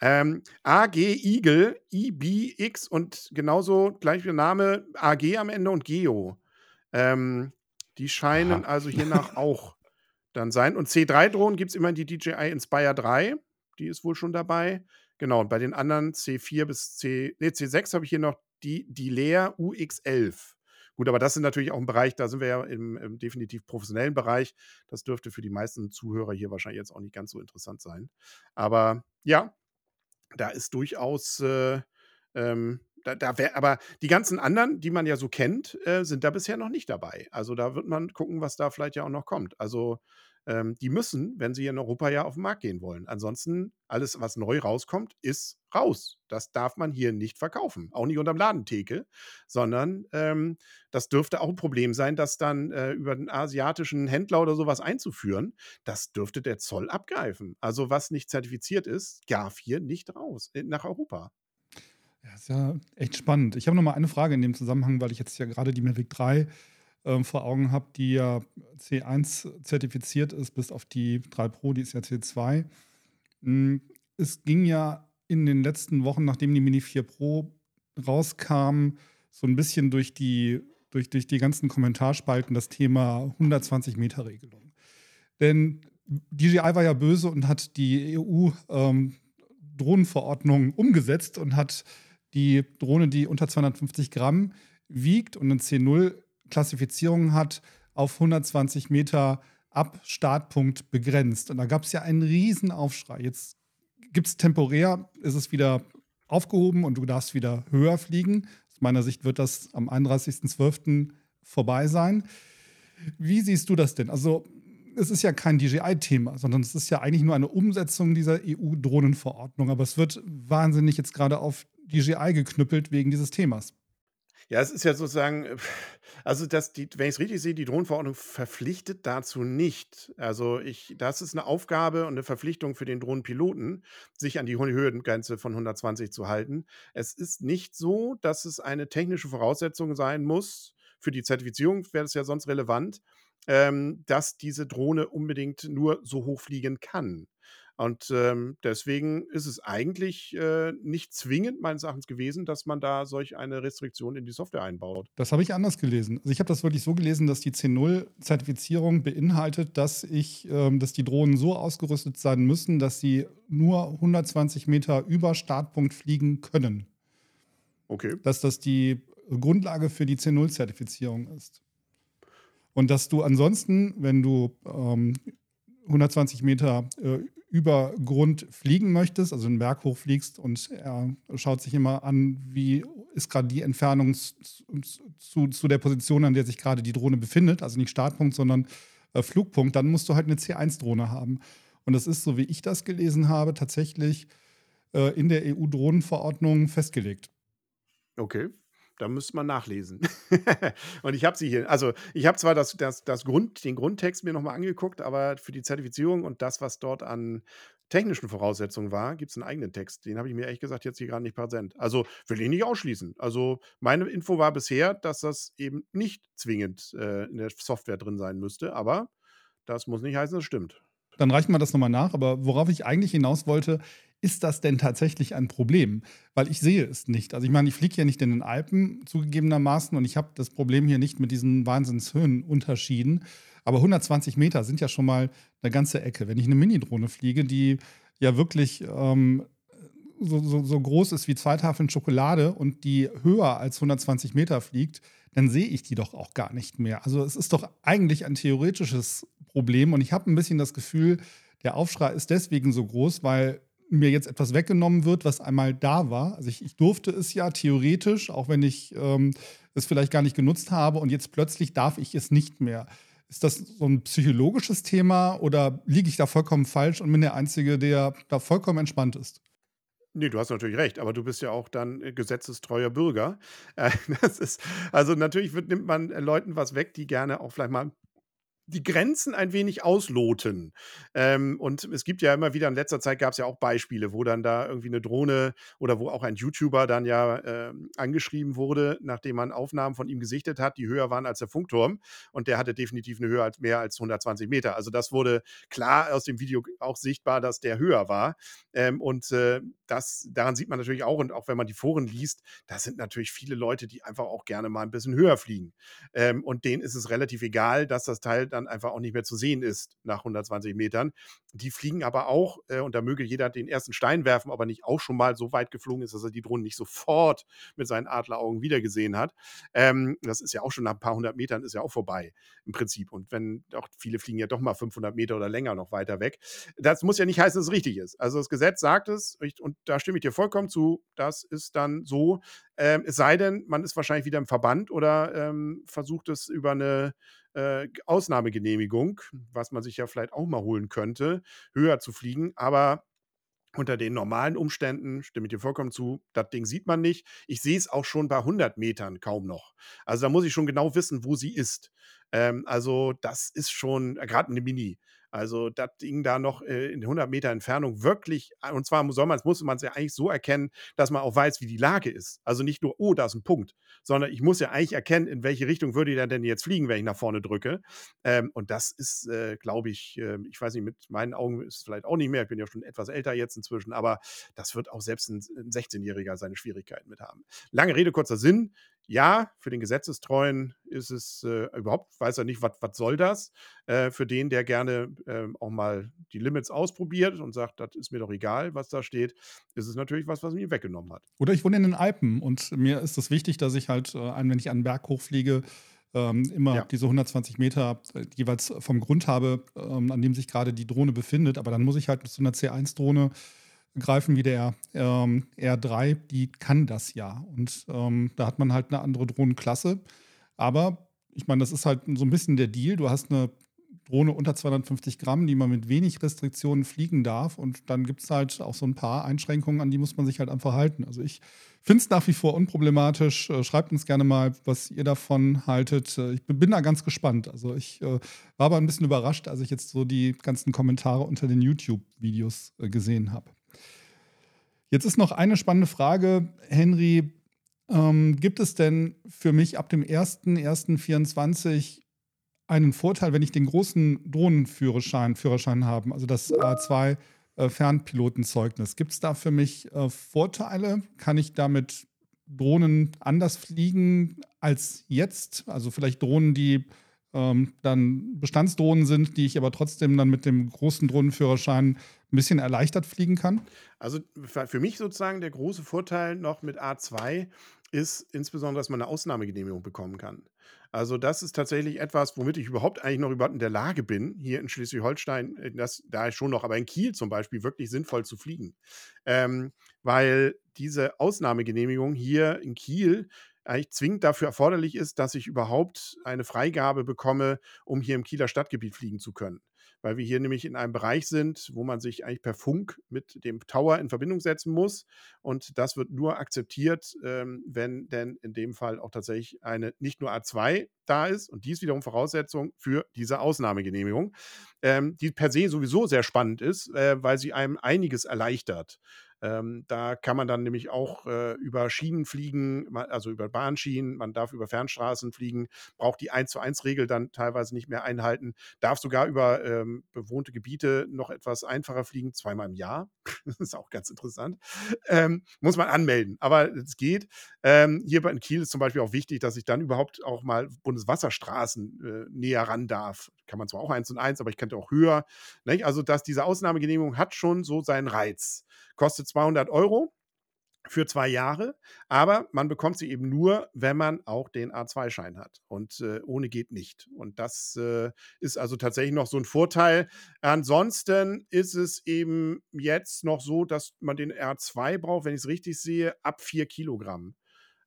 Ähm, AG Eagle EBX und genauso gleich wie der Name AG am Ende und Geo. Ähm, die scheinen Aha. also hiernach auch dann sein. Und C3-Drohnen gibt es immerhin die DJI Inspire 3. Die ist wohl schon dabei. Genau, und bei den anderen C4 bis C, nee, C6 habe ich hier noch die, die Leer UX11. Gut, aber das sind natürlich auch ein Bereich, da sind wir ja im, im definitiv professionellen Bereich. Das dürfte für die meisten Zuhörer hier wahrscheinlich jetzt auch nicht ganz so interessant sein. Aber ja, da ist durchaus, äh, ähm, da, da wär, aber die ganzen anderen, die man ja so kennt, äh, sind da bisher noch nicht dabei. Also da wird man gucken, was da vielleicht ja auch noch kommt. Also ähm, die müssen, wenn sie in Europa ja auf den Markt gehen wollen. Ansonsten, alles, was neu rauskommt, ist raus. Das darf man hier nicht verkaufen. Auch nicht unterm Ladentheke, sondern ähm, das dürfte auch ein Problem sein, das dann äh, über einen asiatischen Händler oder sowas einzuführen. Das dürfte der Zoll abgreifen. Also was nicht zertifiziert ist, darf hier nicht raus, äh, nach Europa. Ja, ist ja echt spannend. Ich habe noch mal eine Frage in dem Zusammenhang, weil ich jetzt ja gerade die Mavic 3 ähm, vor Augen habe, die ja C1 zertifiziert ist, bis auf die 3 Pro, die ist ja C2. Mm, es ging ja in den letzten Wochen, nachdem die Mini 4 Pro rauskam, so ein bisschen durch die, durch, durch die ganzen Kommentarspalten das Thema 120-Meter-Regelung. Denn DJI war ja böse und hat die EU-Drohnenverordnung ähm, umgesetzt und hat die Drohne, die unter 250 Gramm wiegt und ein C0 Klassifizierung hat, auf 120 Meter ab Startpunkt begrenzt. Und da gab es ja einen riesen Aufschrei. Jetzt gibt es temporär, ist es wieder aufgehoben und du darfst wieder höher fliegen. Aus meiner Sicht wird das am 31.12. vorbei sein. Wie siehst du das denn? Also es ist ja kein DJI-Thema, sondern es ist ja eigentlich nur eine Umsetzung dieser EU-Drohnenverordnung. Aber es wird wahnsinnig jetzt gerade auf DJI geknüppelt wegen dieses Themas. Ja, es ist ja sozusagen, äh, also das, die, wenn ich es richtig sehe, die Drohnenverordnung verpflichtet dazu nicht. Also ich, das ist eine Aufgabe und eine Verpflichtung für den Drohnenpiloten, sich an die Höhengrenze von 120 zu halten. Es ist nicht so, dass es eine technische Voraussetzung sein muss für die Zertifizierung wäre das ja sonst relevant, ähm, dass diese Drohne unbedingt nur so hoch fliegen kann. Und ähm, deswegen ist es eigentlich äh, nicht zwingend meines Erachtens gewesen, dass man da solch eine Restriktion in die Software einbaut. Das habe ich anders gelesen. Also ich habe das wirklich so gelesen, dass die C0-Zertifizierung beinhaltet, dass ich, ähm, dass die Drohnen so ausgerüstet sein müssen, dass sie nur 120 Meter über Startpunkt fliegen können. Okay. Dass das die Grundlage für die C0-Zertifizierung ist. Und dass du ansonsten, wenn du ähm, 120 Meter äh, über Grund fliegen möchtest, also einen Berg hochfliegst und er schaut sich immer an, wie ist gerade die Entfernung zu, zu der Position, an der sich gerade die Drohne befindet, also nicht Startpunkt, sondern äh, Flugpunkt, dann musst du halt eine C1-Drohne haben. Und das ist, so wie ich das gelesen habe, tatsächlich äh, in der EU-Drohnenverordnung festgelegt. Okay. Da müsste man nachlesen. und ich habe sie hier. Also, ich habe zwar das, das, das Grund, den Grundtext mir nochmal angeguckt, aber für die Zertifizierung und das, was dort an technischen Voraussetzungen war, gibt es einen eigenen Text. Den habe ich mir ehrlich gesagt jetzt hier gerade nicht präsent. Also will ich nicht ausschließen. Also meine Info war bisher, dass das eben nicht zwingend äh, in der Software drin sein müsste, aber das muss nicht heißen, es stimmt. Dann reichen wir das nochmal nach. Aber worauf ich eigentlich hinaus wollte, ist das denn tatsächlich ein Problem? Weil ich sehe es nicht. Also ich meine, ich fliege hier nicht in den Alpen zugegebenermaßen und ich habe das Problem hier nicht mit diesen Wahnsinnshöhenunterschieden. Aber 120 Meter sind ja schon mal eine ganze Ecke. Wenn ich eine Mini-Drohne fliege, die ja wirklich ähm, so, so, so, groß ist wie zwei Tafeln Schokolade und die höher als 120 Meter fliegt, dann sehe ich die doch auch gar nicht mehr. Also es ist doch eigentlich ein theoretisches Problem und ich habe ein bisschen das Gefühl, der Aufschrei ist deswegen so groß, weil mir jetzt etwas weggenommen wird, was einmal da war. Also ich, ich durfte es ja theoretisch, auch wenn ich ähm, es vielleicht gar nicht genutzt habe und jetzt plötzlich darf ich es nicht mehr. Ist das so ein psychologisches Thema oder liege ich da vollkommen falsch und bin der Einzige, der da vollkommen entspannt ist? Nee, du hast natürlich recht, aber du bist ja auch dann äh, gesetzestreuer Bürger. Äh, das ist, also natürlich wird, nimmt man äh, Leuten was weg, die gerne auch vielleicht mal die Grenzen ein wenig ausloten. Ähm, und es gibt ja immer wieder, in letzter Zeit gab es ja auch Beispiele, wo dann da irgendwie eine Drohne oder wo auch ein YouTuber dann ja äh, angeschrieben wurde, nachdem man Aufnahmen von ihm gesichtet hat, die höher waren als der Funkturm. Und der hatte definitiv eine Höhe als mehr als 120 Meter. Also das wurde klar aus dem Video auch sichtbar, dass der höher war. Ähm, und äh, das, daran sieht man natürlich auch, und auch wenn man die Foren liest, da sind natürlich viele Leute, die einfach auch gerne mal ein bisschen höher fliegen. Ähm, und denen ist es relativ egal, dass das Teil dann dann einfach auch nicht mehr zu sehen ist nach 120 Metern. Die fliegen aber auch, äh, und da möge jeder den ersten Stein werfen, aber nicht auch schon mal so weit geflogen ist, dass er die Drohne nicht sofort mit seinen Adleraugen wiedergesehen hat. Ähm, das ist ja auch schon nach ein paar hundert Metern ist ja auch vorbei im Prinzip. Und wenn auch viele fliegen ja doch mal 500 Meter oder länger noch weiter weg. Das muss ja nicht heißen, dass es richtig ist. Also das Gesetz sagt es, und da stimme ich dir vollkommen zu, das ist dann so, ähm, es sei denn, man ist wahrscheinlich wieder im Verband oder ähm, versucht es über eine äh, Ausnahmegenehmigung, was man sich ja vielleicht auch mal holen könnte, höher zu fliegen. Aber unter den normalen Umständen, stimme ich dir vollkommen zu, das Ding sieht man nicht. Ich sehe es auch schon bei 100 Metern kaum noch. Also da muss ich schon genau wissen, wo sie ist. Ähm, also das ist schon, äh, gerade eine Mini, also das Ding da noch äh, in 100 Meter Entfernung wirklich, äh, und zwar soll man, muss man es ja eigentlich so erkennen, dass man auch weiß, wie die Lage ist. Also nicht nur, oh, da ist ein Punkt, sondern ich muss ja eigentlich erkennen, in welche Richtung würde der denn jetzt fliegen, wenn ich nach vorne drücke. Ähm, und das ist, äh, glaube ich, äh, ich weiß nicht, mit meinen Augen ist es vielleicht auch nicht mehr, ich bin ja schon etwas älter jetzt inzwischen, aber das wird auch selbst ein, ein 16-Jähriger seine Schwierigkeiten mit haben. Lange Rede, kurzer Sinn ja, für den Gesetzestreuen ist es äh, überhaupt, weiß er nicht, was soll das? Äh, für den, der gerne äh, auch mal die Limits ausprobiert und sagt, das ist mir doch egal, was da steht, ist es natürlich was, was mir weggenommen hat. Oder ich wohne in den Alpen und mir ist es wichtig, dass ich halt, äh, wenn ich einen Berg hochfliege, ähm, immer ja. diese 120 Meter äh, jeweils vom Grund habe, ähm, an dem sich gerade die Drohne befindet. Aber dann muss ich halt mit so einer C1-Drohne greifen wie der ähm, R3, die kann das ja. Und ähm, da hat man halt eine andere Drohnenklasse. Aber ich meine, das ist halt so ein bisschen der Deal. Du hast eine Drohne unter 250 Gramm, die man mit wenig Restriktionen fliegen darf. Und dann gibt es halt auch so ein paar Einschränkungen, an die muss man sich halt einfach halten. Also ich finde es nach wie vor unproblematisch. Äh, schreibt uns gerne mal, was ihr davon haltet. Äh, ich bin, da ganz gespannt. Also ich äh, war aber ein bisschen überrascht, als ich jetzt so die ganzen Kommentare unter den YouTube-Videos gesehen habe. Jetzt ist noch eine spannende Frage, Henry. Ähm, gibt es denn für mich ab dem 01.01.24 einen Vorteil, wenn ich den großen Drohnenführerschein Führerschein habe, also das A2 äh, Fernpilotenzeugnis? Gibt es da für mich äh, Vorteile? Kann ich damit Drohnen anders fliegen als jetzt? Also vielleicht Drohnen, die ähm, dann Bestandsdrohnen sind, die ich aber trotzdem dann mit dem großen Drohnenführerschein ein bisschen erleichtert fliegen kann? Also für mich sozusagen der große Vorteil noch mit A2 ist insbesondere, dass man eine Ausnahmegenehmigung bekommen kann. Also das ist tatsächlich etwas, womit ich überhaupt eigentlich noch überhaupt in der Lage bin, hier in Schleswig-Holstein, äh, das da schon noch, aber in Kiel zum Beispiel wirklich sinnvoll zu fliegen. Ähm, weil diese Ausnahmegenehmigung hier in Kiel eigentlich zwingend dafür erforderlich ist, dass ich überhaupt eine Freigabe bekomme, um hier im Kieler Stadtgebiet fliegen zu können weil wir hier nämlich in einem Bereich sind, wo man sich eigentlich per Funk mit dem Tower in Verbindung setzen muss. Und das wird nur akzeptiert, ähm, wenn denn in dem Fall auch tatsächlich eine nicht nur A2 da ist. Und dies wiederum Voraussetzung für diese Ausnahmegenehmigung, ähm, die per se sowieso sehr spannend ist, äh, weil sie einem einiges erleichtert. Ähm, da kann man dann nämlich auch äh, über Schienen fliegen, also über Bahnschienen, man darf über Fernstraßen fliegen, braucht die 1 zu 1 Regel dann teilweise nicht mehr einhalten, darf sogar über ähm, bewohnte Gebiete noch etwas einfacher fliegen, zweimal im Jahr. das ist auch ganz interessant. Ähm, muss man anmelden, aber es geht. Ähm, hier in Kiel ist zum Beispiel auch wichtig, dass ich dann überhaupt auch mal Bundeswasserstraßen äh, näher ran darf. Kann man zwar auch 1 und 1, aber ich könnte auch höher. Nicht? Also, dass diese Ausnahmegenehmigung hat schon so seinen Reiz kostet 200 Euro für zwei Jahre, aber man bekommt sie eben nur, wenn man auch den A2-Schein hat. Und äh, ohne geht nicht. Und das äh, ist also tatsächlich noch so ein Vorteil. Ansonsten ist es eben jetzt noch so, dass man den R2 braucht, wenn ich es richtig sehe, ab 4 Kilogramm.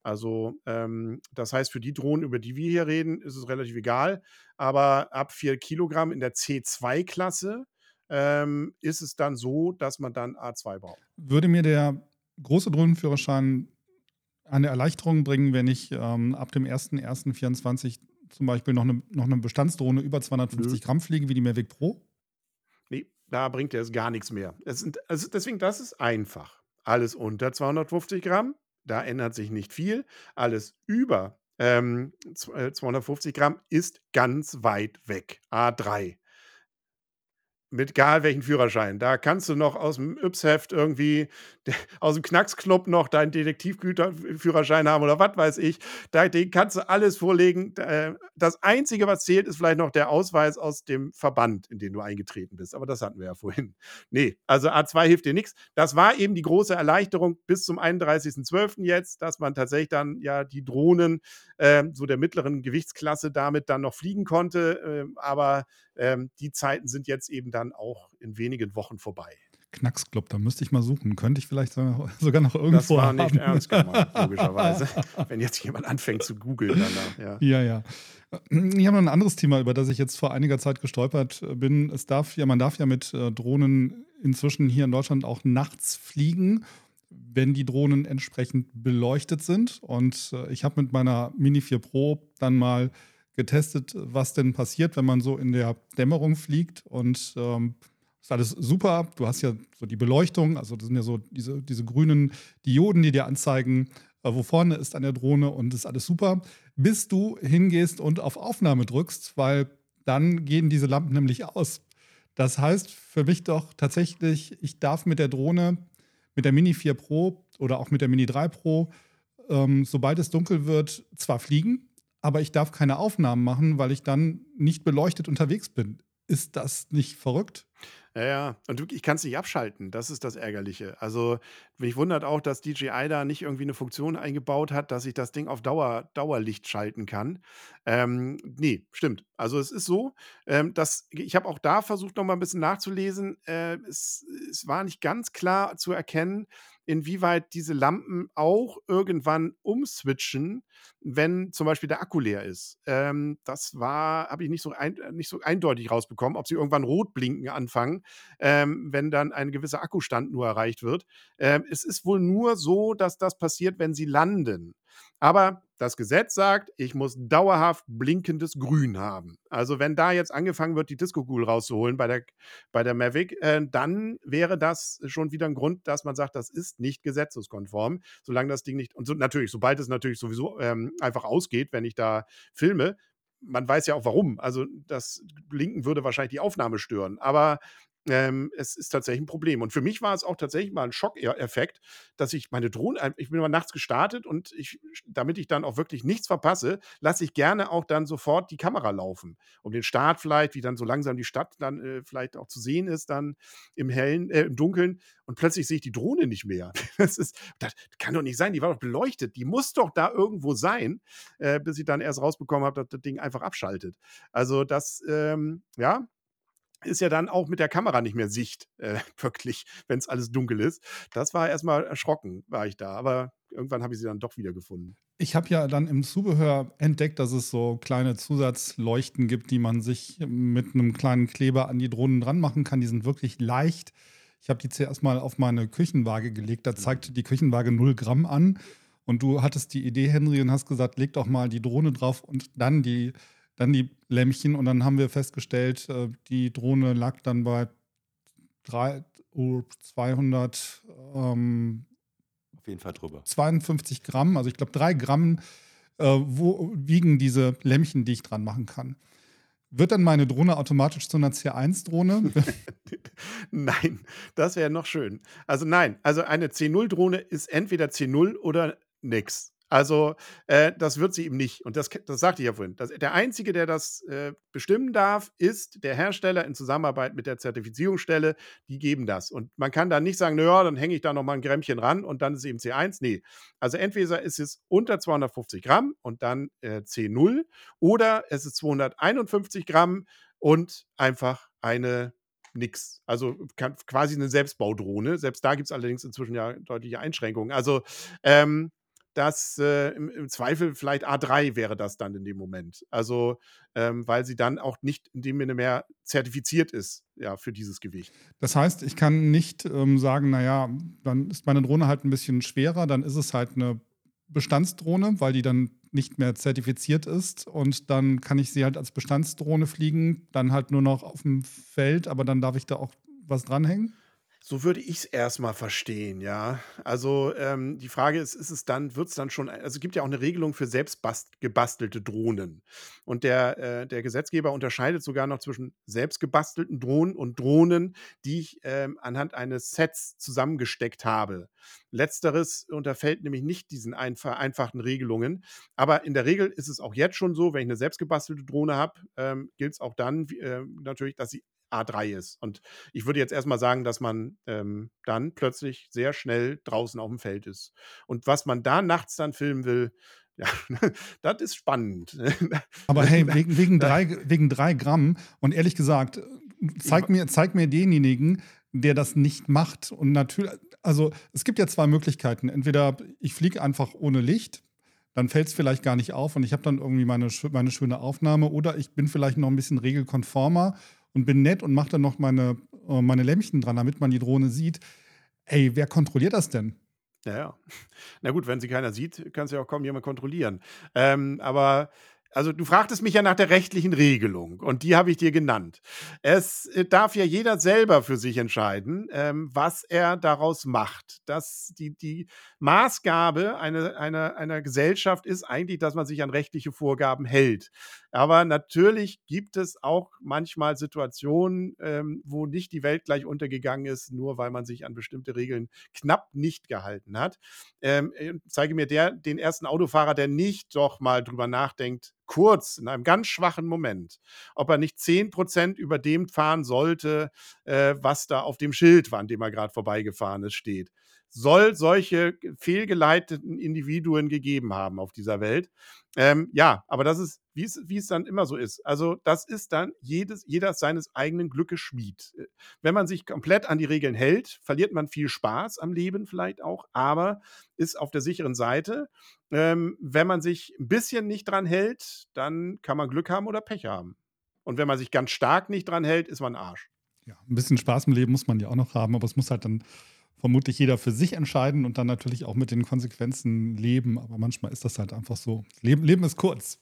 Also ähm, das heißt, für die Drohnen, über die wir hier reden, ist es relativ egal. Aber ab 4 Kilogramm in der C2-Klasse ähm, ist es dann so, dass man dann A2 braucht. Würde mir der große Drohnenführerschein eine Erleichterung bringen, wenn ich ähm, ab dem 01.01.24 zum Beispiel noch eine, noch eine Bestandsdrohne über 250 Nö. Gramm fliege, wie die Mavic Pro? Nee, da bringt er es gar nichts mehr. Es sind, also deswegen, das ist einfach. Alles unter 250 Gramm, da ändert sich nicht viel. Alles über ähm, 250 äh, Gramm ist ganz weit weg. A3 mit egal welchen Führerschein. Da kannst du noch aus dem Yps-Heft irgendwie, aus dem Knacksclub noch deinen Detektivführerschein haben oder was weiß ich. Da, den kannst du alles vorlegen. Äh, das Einzige, was zählt, ist vielleicht noch der Ausweis aus dem Verband, in den du eingetreten bist. Aber das hatten wir ja vorhin. Nee, also A2 hilft dir nichts. Das war eben die große Erleichterung bis zum 31.12. jetzt, dass man tatsächlich dann ja die Drohnen äh, so der mittleren Gewichtsklasse damit dann noch fliegen konnte. Äh, aber ähm, die Zeiten sind jetzt eben dann auch in wenigen Wochen vorbei. Knacksclub, da müsste ich mal suchen. Könnte ich vielleicht sogar noch irgendwo Das war haben. nicht ernst gemeint, logischerweise. Wenn jetzt jemand anfängt zu googeln danach. Ja. ja, ja. Ich habe noch ein anderes Thema, über das ich jetzt vor einiger Zeit gestolpert bin. Es darf ja, man darf ja mit äh, Drohnen inzwischen hier in Deutschland auch nachts fliegen, wenn die Drohnen entsprechend beleuchtet sind. Und äh, ich habe mit meiner Mini 4 Pro dann mal getestet, was denn passiert, wenn man so in der Dämmerung fliegt. Und ähm, ist alles super. Du hast ja so die Beleuchtung, also das sind ja so diese, diese grünen Dioden, die dir anzeigen, äh, wo vorne ist an der Drohne und ist alles super, bis du hingehst und auf Aufnahme drückst, weil dann gehen diese Lampen nämlich aus. Das heißt für mich doch tatsächlich, ich darf mit der Drohne, mit der Mini 4 Pro oder auch mit der Mini 3 Pro, ähm, sobald es dunkel wird, zwar fliegen, aber ich darf keine Aufnahmen machen, weil ich dann nicht beleuchtet unterwegs bin. Ist das nicht verrückt? Ja, ja. Und ich kann es nicht abschalten. Das ist das Ärgerliche. Also, mich wundert auch, dass DJI da nicht irgendwie eine Funktion eingebaut hat, dass ich das Ding auf Dauer, Dauerlicht schalten kann. Ähm, nee, stimmt. Also, es ist so, ähm, dass ich habe auch da versucht, noch mal ein bisschen nachzulesen. Äh, es, es war nicht ganz klar zu erkennen, inwieweit diese Lampen auch irgendwann umswitchen, wenn zum Beispiel der Akku leer ist. Ähm, das war, habe ich nicht so, ein, nicht so eindeutig rausbekommen, ob sie irgendwann rot blinken anfangen, ähm, wenn dann ein gewisser Akkustand nur erreicht wird. Ähm, es ist wohl nur so, dass das passiert, wenn sie landen. Aber Das Gesetz sagt, ich muss dauerhaft blinkendes Grün haben. Also wenn da jetzt angefangen wird, die Disco-Ghoul rauszuholen bei der, bei der Mavic, äh, dann wäre das schon wieder ein Grund, dass man sagt, das ist nicht gesetzeskonform, solange das Ding nicht, und so, natürlich, sobald es natürlich sowieso ähm, einfach ausgeht, wenn ich da filme, man weiß ja auch warum. Also das Blinken würde wahrscheinlich die Aufnahme stören. Aber ähm, es ist tatsächlich ein Problem. Und für mich war es auch tatsächlich mal ein Schockeffekt, dass ich meine Drohne, ich bin mal nachts gestartet und ich, damit ich dann auch wirklich nichts verpasse, lasse ich gerne auch dann sofort die Kamera laufen. Um den Start vielleicht, wie dann so langsam die Stadt dann äh, vielleicht auch zu sehen ist, dann im hellen, äh, im Dunkeln. Und plötzlich sehe ich die Drohne nicht mehr. Das ist, das kann doch nicht sein, die war doch beleuchtet. Die muss doch da irgendwo sein, äh, bis ich dann erst rausbekommen habe, dass das Ding einfach abschaltet. Also das, ähm, ja, ist ja dann auch mit der Kamera nicht mehr Sicht, äh, wirklich, wenn es alles dunkel ist. Das war erstmal erschrocken, war ich da. Aber irgendwann habe ich sie dann doch wieder gefunden. Ich habe ja dann im Zubehör entdeckt, dass es so kleine Zusatzleuchten gibt, die man sich mit einem kleinen Kleber an die Drohnen dran machen kann. Die sind wirklich leicht. Ich habe die zuerst mal auf meine Küchenwaage gelegt. Da zeigte die Küchenwaage 0 Gramm an. Und du hattest die Idee, Henry, und hast gesagt, leg doch mal die Drohne drauf und dann die dann die Lämmchen und dann haben wir festgestellt, äh, die Drohne lag dann bei 3, 200 ähm, auf jeden Fall drüber. 52 Gramm, also ich glaube drei Gramm äh, wo wiegen diese Lämmchen, die ich dran machen kann. Wird dann meine Drohne automatisch zu einer C1-Drohne? nein, das wäre noch schön. Also nein, also eine C0-Drohne ist entweder C0 oder nix. Also, äh, das wird sie ihm nicht. Und das, das sagte ich ja vorhin. Das, der Einzige, der das äh, bestimmen darf, ist der Hersteller in Zusammenarbeit mit der Zertifizierungsstelle. Die geben das. Und man kann dann nicht sagen, naja, dann hänge ich da nochmal ein Grämmchen ran und dann ist eben C1. Nee. Also entweder ist es unter 250 Gramm und dann äh, C0 oder es ist 251 Gramm und einfach eine nix. Also quasi eine Selbstbaudrohne. Selbst da gibt es allerdings inzwischen ja deutliche Einschränkungen. Also ähm, dass äh, im, im, Zweifel vielleicht A3 wäre das dann in dem Moment. Also, ähm, weil sie dann auch nicht in dem Sinne mehr zertifiziert ist, ja, für dieses Gewicht. Das heißt, ich kann nicht ähm, sagen, naja, dann ist meine Drohne halt ein bisschen schwerer, dann ist es halt eine Bestandsdrohne, weil die dann nicht mehr zertifiziert ist und dann kann ich sie halt als Bestandsdrohne fliegen, dann halt nur noch auf dem Feld, aber dann darf ich da auch was dranhängen? So würde ich es erstmal verstehen, ja. Also ähm, die Frage ist, ist es dann, wird es dann schon, also es gibt ja auch eine Regelung für selbst gebastelte Drohnen. Und der, äh, der Gesetzgeber unterscheidet sogar noch zwischen selbst gebastelten Drohnen und Drohnen, die ich ähm, anhand eines Sets zusammengesteckt habe. Letzteres unterfällt nämlich nicht diesen vereinfachten Regelungen. Aber in der Regel ist es auch jetzt schon so, wenn ich eine selbstgebastelte Drohne habe, ähm, gilt es auch dann äh, natürlich, dass sie A3 ist. Und ich würde jetzt erstmal sagen, dass man ähm, dann plötzlich sehr schnell draußen auf dem Feld ist. Und was man da nachts dann filmen will, ja, das ist spannend. Aber hey, wegen, wegen, drei, wegen drei Gramm und ehrlich gesagt, zeig mir, zeig mir denjenigen, der das nicht macht. Und natürlich, also es gibt ja zwei Möglichkeiten. Entweder ich fliege einfach ohne Licht, dann fällt es vielleicht gar nicht auf und ich habe dann irgendwie meine, meine schöne Aufnahme. Oder ich bin vielleicht noch ein bisschen regelkonformer und bin nett und mache dann noch meine, äh, meine Lämpchen dran, damit man die Drohne sieht. Ey, wer kontrolliert das denn? Ja, ja. Na gut, wenn sie keiner sieht, kann es ja auch kaum jemand kontrollieren. Ähm, aber also du fragtest mich ja nach der rechtlichen Regelung und die habe ich dir genannt. Es äh, darf ja jeder selber für sich entscheiden, ähm, was er daraus macht. Das, die, die Maßgabe einer, einer, einer Gesellschaft ist eigentlich, dass man sich an rechtliche Vorgaben hält. Aber natürlich gibt es auch manchmal Situationen, ähm, wo nicht die Welt gleich untergegangen ist, nur weil man sich an bestimmte Regeln knapp nicht gehalten hat. Ähm, äh, zeige mir der, den ersten Autofahrer, der nicht doch mal drüber nachdenkt, kurz, in einem ganz schwachen Moment, ob er nicht 10% über dem fahren sollte, äh, was da auf dem Schild war, an dem er gerade vorbeigefahren ist, steht. Soll solche fehlgeleiteten Individuen gegeben haben auf dieser Welt. Ähm, ja, aber das ist, wie es, wie es dann immer so ist. Also, das ist dann jedes, jeder seines eigenen Glückes Schmied. Äh, wenn man sich komplett an die Regeln hält, verliert man viel Spaß am Leben vielleicht auch, aber ist auf der sicheren Seite. Ähm, wenn man sich ein bisschen nicht dran hält, dann kann man Glück haben oder Pech haben. Und wenn man sich ganz stark nicht dran hält, ist man Arsch. Ja, ein bisschen Spaß im Leben muss man ja auch noch haben, aber es muss halt dann vermutlich jeder für sich entscheiden und dann natürlich auch mit den Konsequenzen leben. Aber manchmal ist das halt einfach so. Leben, Leben ist kurz.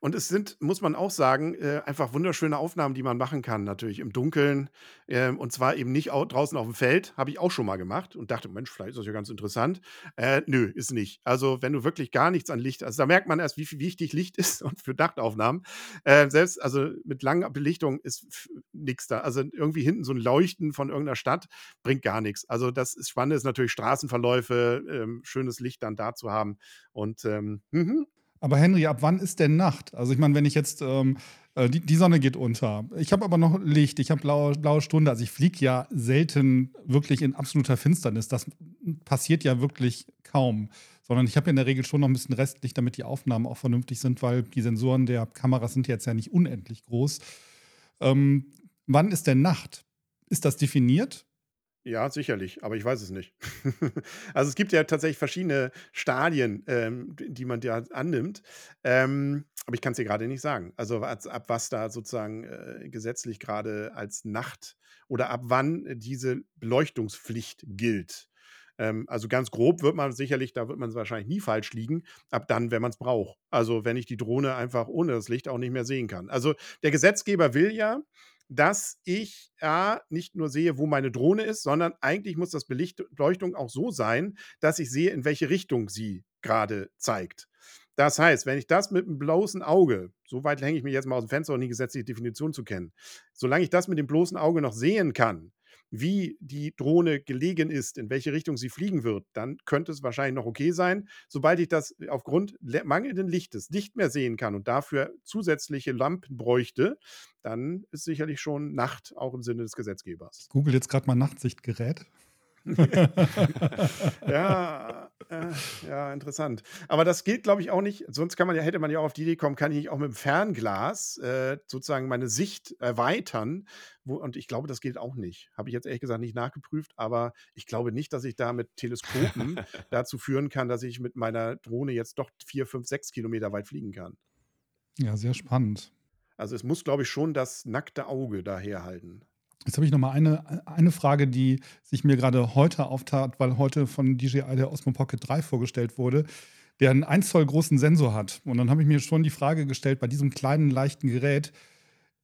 Und es sind, muss man auch sagen, äh, einfach wunderschöne Aufnahmen, die man machen kann, natürlich im Dunkeln. Ähm, und zwar eben nicht au draußen auf dem Feld, habe ich auch schon mal gemacht und dachte, Mensch, vielleicht ist das ja ganz interessant. Äh, nö, ist nicht. Also, wenn du wirklich gar nichts an Licht, also da merkt man erst, wie wichtig Licht ist und für Nachtaufnahmen. Äh, selbst, also mit langer Belichtung ist nichts da. Also irgendwie hinten so ein Leuchten von irgendeiner Stadt bringt gar nichts. Also, das ist spannend, ist natürlich Straßenverläufe, ähm, schönes Licht dann da zu haben. Und ähm, mhm. Aber Henry, ab wann ist denn Nacht? Also ich meine, wenn ich jetzt, ähm, äh, die, die, Sonne geht unter. Ich habe aber noch Licht, ich habe blaue, blaue Stunde. Also ich fliege ja selten wirklich in absoluter Finsternis. Das passiert ja wirklich kaum. Sondern ich habe in der Regel schon noch ein bisschen Restlicht, damit die Aufnahmen auch vernünftig sind, weil die Sensoren der Kameras sind jetzt ja nicht unendlich groß. Ähm, wann ist denn Nacht? Ist das definiert? Ja, sicherlich, aber ich weiß es nicht. Also, es gibt ja tatsächlich verschiedene Stadien, ähm, die man da annimmt, ähm, aber ich kann es dir gerade nicht sagen. Also, als ab was da sozusagen, äh, gesetzlich gerade als Nacht oder ab wann diese Beleuchtungspflicht gilt. Ähm, also, ganz grob wird man sicherlich da wird man wahrscheinlich nie falsch liegen, ab dann, wenn man es braucht. Also, wenn ich die Drohne einfach ohne das Licht auch nicht mehr sehen kann. Also, der Gesetzgeber will ja dass ich ja nicht nur sehe, wo meine Drohne ist, sondern eigentlich muss das Beleuchtung auch so sein, dass ich sehe, in welche Richtung sie gerade zeigt. Das heißt, wenn ich das mit dem bloßen Auge, so weit hänge ich mich jetzt mal aus dem Fenster, um die gesetzliche Definition zu kennen, solange ich das mit dem bloßen Auge noch sehen kann, wie die Drohne gelegen ist, in welche Richtung sie fliegen wird, dann könnte es wahrscheinlich noch okay sein. Sobald ich das aufgrund mangelnden Lichtes nicht mehr sehen kann und dafür zusätzliche Lampen bräuchte, dann ist sicherlich schon Nacht auch im Sinne des Gesetzgebers. Google jetzt gerade mal Nachtsichtgerät. ja, äh, ja, interessant. Aber das gilt, glaube ich, auch nicht. Sonst kann man ja, hätte man ja auch auf die Idee kommen, kann ich nicht auch mit dem Fernglas äh, sozusagen meine Sicht erweitern. Wo, und ich glaube, das gilt auch nicht. Habe ich jetzt ehrlich gesagt nicht nachgeprüft, aber ich glaube nicht, dass ich da mit Teleskopen dazu führen kann, dass ich mit meiner Drohne jetzt doch vier, fünf, sechs Kilometer weit fliegen kann. Ja, sehr spannend. Also es muss, glaube ich, schon das nackte Auge daherhalten. Jetzt habe ich noch mal eine, eine Frage, die sich mir gerade heute auftat, weil heute von DJI der Osmo Pocket 3 vorgestellt wurde, der einen 1 Zoll großen Sensor hat. Und dann habe ich mir schon die Frage gestellt, bei diesem kleinen, leichten Gerät,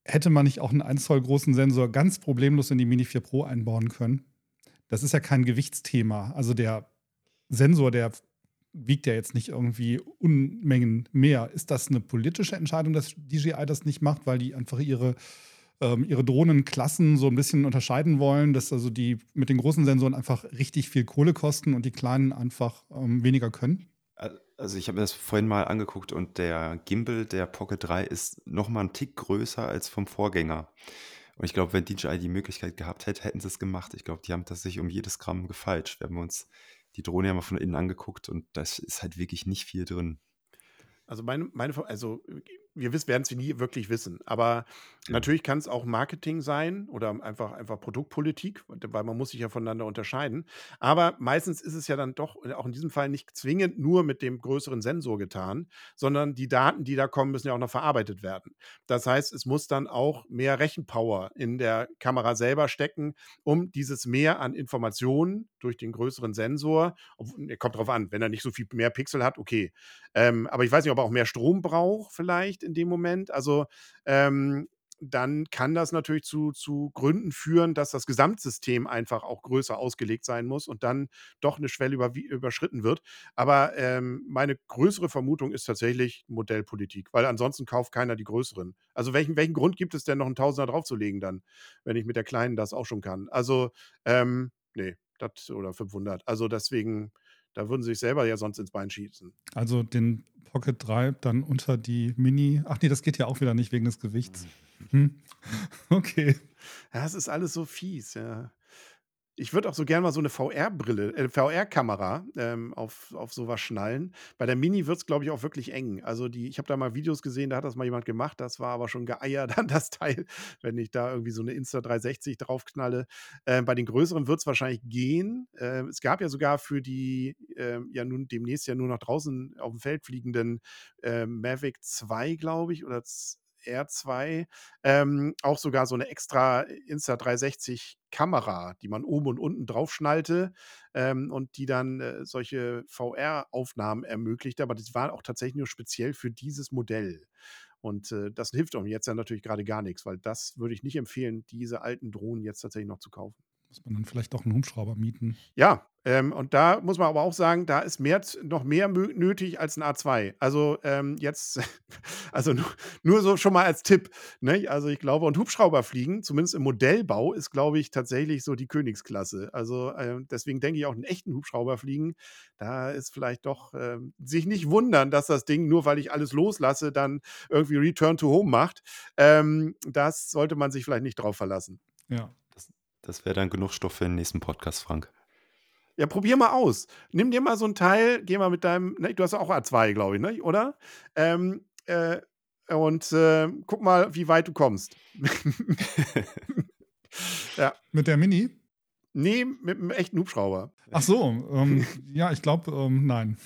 hätte man nicht auch einen 1 Zoll großen Sensor ganz problemlos in die Mini 4 Pro einbauen können? Das ist ja kein Gewichtsthema. Also der Sensor, der wiegt ja jetzt nicht irgendwie Unmengen mehr. Ist das eine politische Entscheidung, dass DJI das nicht macht, weil die einfach ihre ähm, ihre Drohnenklassen so ein bisschen unterscheiden wollen, dass also die mit den großen Sensoren einfach richtig viel Kohle kosten und die kleinen einfach ähm, weniger können? Also ich habe mir das vorhin mal angeguckt und der Gimbal der Pocket 3 ist noch mal einen Tick größer als vom Vorgänger. Und ich glaube, wenn DJI die Möglichkeit gehabt hätte, hätten sie es gemacht. Ich glaube, die haben das sich um jedes Gramm gefalscht. Wir haben uns die Drohne ja mal von innen angeguckt und da ist halt wirklich nicht viel drin. Also meine, meine, also wir werden es nie wirklich wissen. Aber ja. natürlich kann es auch Marketing sein oder einfach, einfach Produktpolitik, weil man muss sich ja voneinander unterscheiden. Aber meistens ist es ja dann doch, äh, auch in diesem Fall, nicht zwingend nur mit dem größeren Sensor getan, sondern die Daten, die da kommen, müssen ja auch noch verarbeitet werden. Das heißt, es muss dann auch mehr Rechenpower in der Kamera selber stecken, um dieses Mehr an Informationen durch den größeren Sensor, kommt drauf an, wenn er nicht so viel mehr Pixel hat, okay. Ähm, aber ich weiß nicht, ob er auch mehr Strom braucht, vielleicht in dem Moment. Also ähm, dann kann das natürlich zu, zu Gründen führen, dass das Gesamtsystem einfach auch größer ausgelegt sein muss und dann doch eine Schwelle über, überschritten wird. Aber ähm, meine größere Vermutung ist tatsächlich Modellpolitik, weil ansonsten kauft keiner die größeren. Also welchen, welchen Grund gibt es denn noch einen Tausender draufzulegen dann, wenn ich mit der kleinen das auch schon kann? Also, ähm, nee, das oder 500. Also deswegen, da würden sie sich selber ja sonst ins Bein schießen. Also den Pocket 3 dann unter die Mini. Ach nee, das geht ja auch wieder nicht wegen des Gewichts. Hm. Okay. Ja, es ist alles so fies, ja. Ich würde auch so gerne mal so eine VR-Brille, äh, VR-Kamera ähm, auf, auf sowas schnallen. Bei der Mini wird es, glaube ich, auch wirklich eng. Also die, ich habe da mal Videos gesehen, da hat das mal jemand gemacht. Das war aber schon geeiert an das Teil, wenn ich da irgendwie so eine Insta 360 draufknalle. Äh, bei den größeren wird es wahrscheinlich gehen. Äh, es gab ja sogar für die ähm, ja nun demnächst ja nur noch draußen auf dem Feld fliegenden äh, Mavic 2, glaube ich, oder R2 ähm, auch sogar so eine extra Insta360 Kamera, die man oben und unten drauf schnallte ähm, und die dann äh, solche VR-Aufnahmen ermöglichte. Aber das war auch tatsächlich nur speziell für dieses Modell. Und äh, das hilft auch jetzt ja natürlich gerade gar nichts, weil das würde ich nicht empfehlen, diese alten Drohnen jetzt tatsächlich noch zu kaufen. Muss man dann vielleicht doch einen Hubschrauber mieten? Ja, ähm, und da muss man aber auch sagen, da ist mehr, noch mehr nötig als ein A2. Also ähm, jetzt, also nur, nur, so schon mal als Tipp. Ne? Also ich glaube, und Hubschrauber fliegen, zumindest im Modellbau, ist, glaube ich, tatsächlich so die Königsklasse. Also äh, deswegen denke ich auch, einen echten Hubschrauber fliegen, da ist vielleicht doch äh, sich nicht wundern, dass das Ding, nur weil ich alles loslasse, dann irgendwie Return to Home macht. Ähm, das sollte man sich vielleicht nicht drauf verlassen. Ja. Das, wäre dann genug Stoff für den nächsten Podcast, Frank. Ja, probier mal aus. Nimm dir mal so ein Teil, geh mal mit deinem, ne, du hast auch A2, glaube ich, ne, oder? Ähm, äh, und äh, guck mal, wie weit du kommst. ja. Mit der Mini? Nee, mit einem echten Hubschrauber. Ach so, ähm, ja, ich glaube, ähm, nein.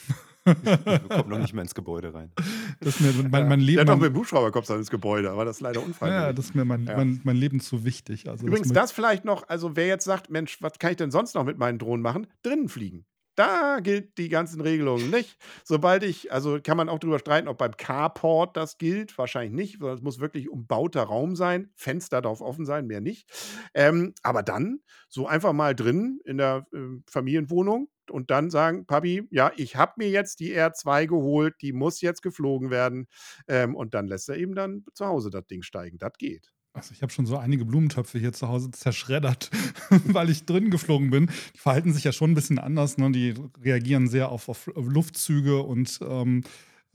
Kommt noch nicht mehr ins Gebäude rein. Das ist mir mein, mein Leben. Ja, doch, mit dem Hubschrauber kommst du ins Gebäude, aber das ist leider unfreiwillig. Ja, das ist mir mein, ja. mein, mein Leben zu wichtig. Also Übrigens, das, das vielleicht noch, also wer jetzt sagt, Mensch, was kann ich denn sonst noch mit meinen Drohnen machen? Drinnen fliegen. Da gilt die ganzen Regelungen nicht. Sobald ich, also kann man auch darüber streiten, ob beim Carport das gilt. Wahrscheinlich nicht, sondern es muss wirklich umbauter Raum sein. Fenster darf offen sein, mehr nicht. Ähm, aber dann so einfach mal drin in der äh, Familienwohnung und dann sagen, Papi, ja, ich habe mir jetzt die R2 geholt, die muss jetzt geflogen werden. Ähm, und dann lässt er eben dann zu Hause das Ding steigen. Das geht. Also ich habe schon so einige Blumentöpfe hier zu Hause zerschreddert, weil ich drin geflogen bin. Die verhalten sich ja schon ein bisschen anders. Ne? Die reagieren sehr auf, auf Luftzüge und ähm,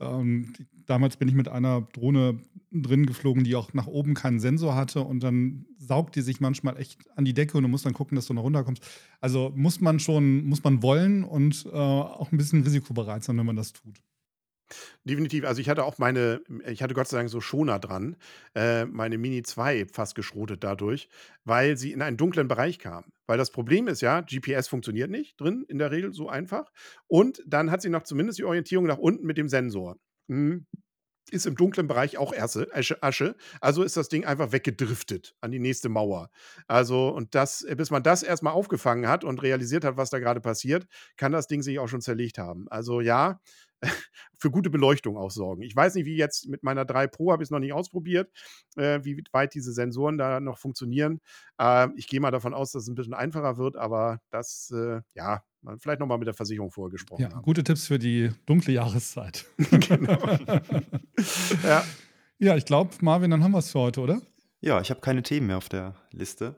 ähm, damals bin ich mit einer Drohne drin geflogen, die auch nach oben keinen Sensor hatte und dann saugt die sich manchmal echt an die Decke und du musst dann gucken, dass du noch runterkommst. Also muss man schon, muss man wollen und äh, auch ein bisschen risikobereit sein, wenn man das tut. Definitiv. Also, ich hatte auch meine ich hatte Gott sei Dank so Schoner dran, äh, meine Mini 2 fast geschrotet dadurch, weil sie in einen dunklen Bereich kam. Weil das Problem ist ja, GPS funktioniert nicht drin, in der Regel so einfach. Und dann hat sie noch zumindest die Orientierung nach unten mit dem Sensor. Mhm. Ist im dunklen Bereich auch Erse, Asche, Asche. Also ist das Ding einfach weggedriftet an die nächste Mauer. Also, und das, bis man das erstmal aufgefangen hat und realisiert hat, was da gerade passiert, kann das Ding sich auch schon zerlegt haben. Also ja, für gute Beleuchtung auch sorgen. Ich weiß nicht, wie jetzt mit meiner 3 Pro habe ich es noch nicht ausprobiert, äh, wie weit diese Sensoren da noch funktionieren. Äh, ich gehe mal davon aus, dass es ein bisschen einfacher wird, aber das, äh, ja, vielleicht nochmal mit der Versicherung vorher gesprochen. Ja, haben. gute Tipps für die dunkle Jahreszeit. genau. ja. ja, ich glaube, Marvin, dann haben wir es für heute, oder? Ja, ich habe keine Themen mehr auf der Liste.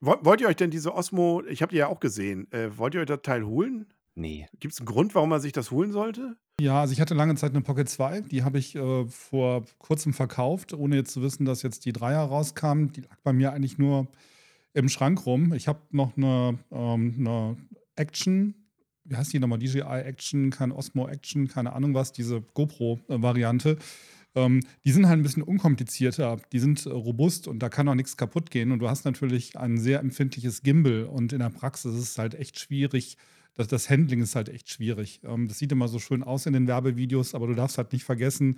Wollt ihr euch denn diese Osmo, ich habe die ja auch gesehen, äh, wollt ihr euch das Teil holen? Nee. Gibt es einen Grund, warum man sich das holen sollte? Ja, also ich hatte lange Zeit eine Pocket 2, die habe ich äh, vor kurzem verkauft, ohne jetzt zu wissen, dass jetzt die Dreier rauskam. Die lag bei mir eigentlich nur im Schrank rum. Ich habe noch eine, ähm, eine Action, wie heißt die nochmal? DJI Action, kein Osmo Action, keine Ahnung was, diese GoPro-Variante. Ähm, die sind halt ein bisschen unkomplizierter, die sind äh, robust und da kann auch nichts kaputt gehen. Und du hast natürlich ein sehr empfindliches Gimbal und in der Praxis ist es halt echt schwierig, das, das Handling ist halt echt schwierig. Ähm, das sieht immer so schön aus in den Werbevideos, aber du darfst halt nicht vergessen,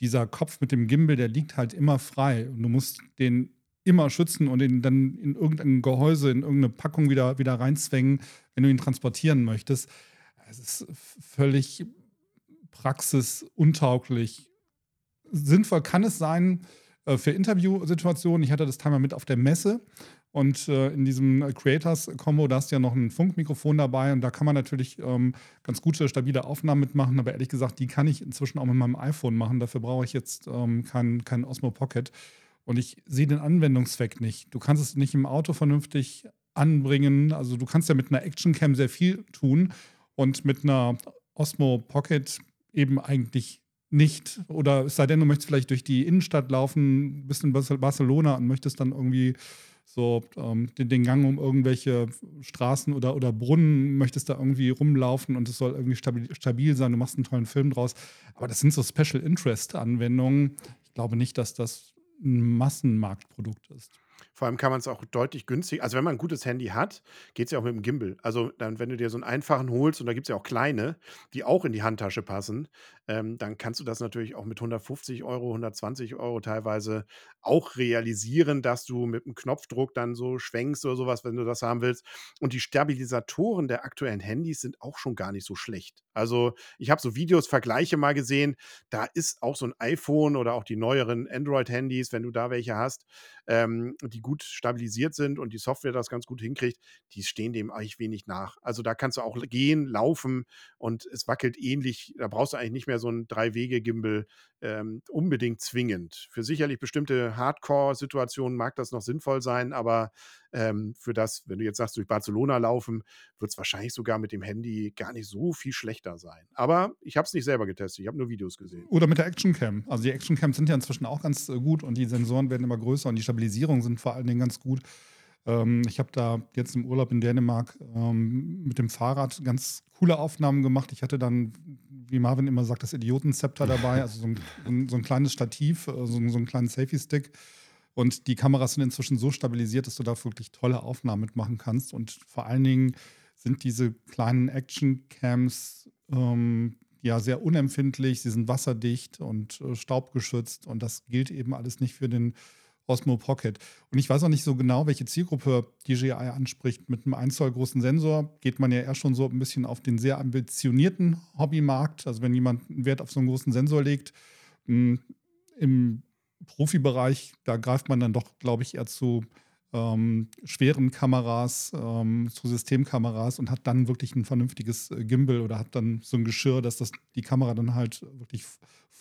dieser Kopf mit dem Gimbal, der liegt halt immer frei. Und du musst den immer schützen und ihn dann in irgendein Gehäuse, in irgendeine Packung wieder, wieder reinzwängen, wenn du ihn transportieren möchtest. Es ist völlig praxisuntauglich. Sinnvoll kann es sein äh, für Interviewsituationen. Ich hatte das Timer mit auf der Messe und äh, in diesem Creators-Combo, da hast du ja noch ein Funkmikrofon dabei und da kann man natürlich ähm, ganz gute, stabile Aufnahmen mitmachen. Aber ehrlich gesagt, die kann ich inzwischen auch mit meinem iPhone machen. Dafür brauche ich jetzt ähm, keinen kein Osmo Pocket. Und ich sehe den Anwendungszweck nicht. Du kannst es nicht im Auto vernünftig anbringen. Also du kannst ja mit einer Actioncam sehr viel tun und mit einer Osmo Pocket eben eigentlich nicht. Oder es sei denn, du möchtest vielleicht durch die Innenstadt laufen, bist in Barcelona und möchtest dann irgendwie so ähm, den, den, Gang um irgendwelche Straßen oder, oder Brunnen, möchtest da irgendwie rumlaufen und es soll irgendwie stabil, stabil sein, du machst einen tollen Film draus. Aber das sind so Special Interest Anwendungen. Ich glaube nicht, dass das ein Massenmarktprodukt ist. Vor allem kann man es auch deutlich günstig also, wenn man 'n gutes Handy hat, geht es ja auch mit dem Gimbal. Also, dann wenn du dir so 'n einfachen holst und da gibt's ja auch kleine, die auch in die Handtasche passen, ähm, dann kannst du das natürlich auch mit 150 €, 120 € teilweise auch realisieren, dass du mit 'm Knopfdruck dann so schwenkst oder so was, wenn du das haben willst. Und die Stabilisatoren der aktuellen Handys sind auch schon gar nicht so schlecht. Also, ich habe so Videos, Vergleiche mal gesehen, da ist auch so 'n iPhone oder auch die neueren Android-Handys, wenn du da welche hast, ähm, die gut stabilisiert sind und die Software das ganz gut hinkriegt, die stehen dem eigentlich wenig nach. Also, da kannst du auch gehen, laufen und es wackelt ähnlich. Da brauchst du eigentlich nicht mehr so 'n Drei-Wege-Gimbal, ähm, unbedingt zwingend. Für sicherlich bestimmte Hardcore-Situationen mag das noch sinnvoll sein, aber, ähm, für das wenn du jetzt sagst, durch Barcelona laufen, wird's wahrscheinlich sogar mit dem Handy gar nicht so viel schlechter sein. Aber ich habe es nicht selber getestet, ich habe nur Videos gesehen. Oder mit der Actioncam. Also, die Actioncams sind ja inzwischen auch ganz, äh, gut und die Sensoren werden immer größer und die Stabilisierungen sind vor allen Dingen ganz gut. Ähm, ich habe da jetzt im Urlaub in Dänemark, ähm, mit dem Fahrrad ganz coole Aufnahmen gemacht. Ich hatte dann, wie Marvin immer sagt, das Idiotenzepter dabei, also so 'n so 'n kleines Stativ, äh, so so 'n kleinen Selfie-Stick. Und die Kameras sind inzwischen so stabilisiert, dass du da wirklich tolle Aufnahmen mit machen kannst. Und vor allen Dingen sind diese kleinen Actioncams, ähm, ja sehr unempfindlich, sie sind wasserdicht und, äh, staubgeschützt und das gilt eben alles nicht für den Osmo Pocket. Und ich weiß auch nicht so genau, welche Zielgruppe DJI anspricht. Mit 'nem 1 Zoll großen Sensor geht man ja eher schon so 'n bisschen auf den sehr ambitionierten Hobbymarkt. Also, wenn jemand 'n Wert auf so 'n großen Sensor legt. Hm, im Profibereich, da greift man dann doch, glaube ich, eher zu, ähm, schweren Kameras, ähm, zu Systemkameras und hat dann wirklich 'n vernünftiges, äh, Gimbal oder hat dann so 'n Geschirr, dass das die Kamera dann halt wirklich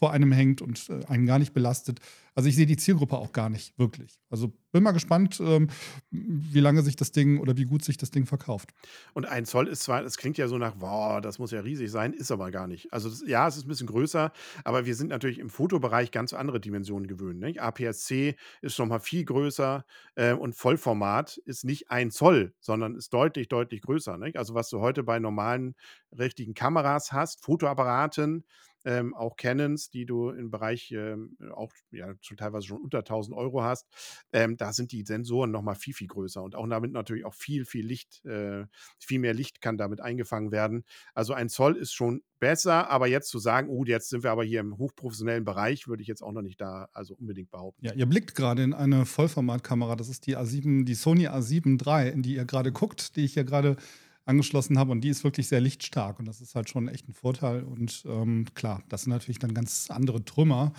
vor einem hängt und, äh, einen gar nicht belastet. Also, ich sehe die Zielgruppe auch gar nicht wirklich. Also, bin mal gespannt, ähm, wie lange sich das Ding oder wie gut sich das Ding verkauft. Und 1 Zoll ist zwar es klingt ja so nach: „Boah, das muss ja riesig sein“, ist aber gar nicht. Also, das ja, es ist 'n bisschen größer, aber wir sind natürlich im Fotobereich ganz andere Dimensionen gewöhnt, nicht? APS-C ist noch mal viel größer, äh, und Vollformat ist nicht 1 Zoll, sondern ist deutlich, deutlich größer, nicht? Also, was du heute bei normalen richtigen Kameras hast, Fotoapparaten, ähm, auch Canons, die du im Bereich, ähm, auch ja, schon teilweise schon unter 1.000 € hast, ähm, da sind die Sensoren noch mal viel, viel größer und auch damit natürlich auch viel, viel Licht äh, viel mehr Licht kann damit eingefangen werden. Also, 1 Zoll ist schon besser, aber jetzt zu sagen: „Oh, jetzt sind wir aber hier im hochprofessionellen Bereich“, würde ich jetzt auch noch nicht da also, unbedingt behaupten. Ja, ihr blickt grade in eine Vollformatkamera. Das ist die A7 die Sony A7 III, in die ihr grade guckt, die ich hier grade angeschlossen habe und die ist wirklich sehr lichtstark und das ist halt schon echt 'n Vorteil und, ähm, klar, das sind natürlich dann ganz andere Trümmer.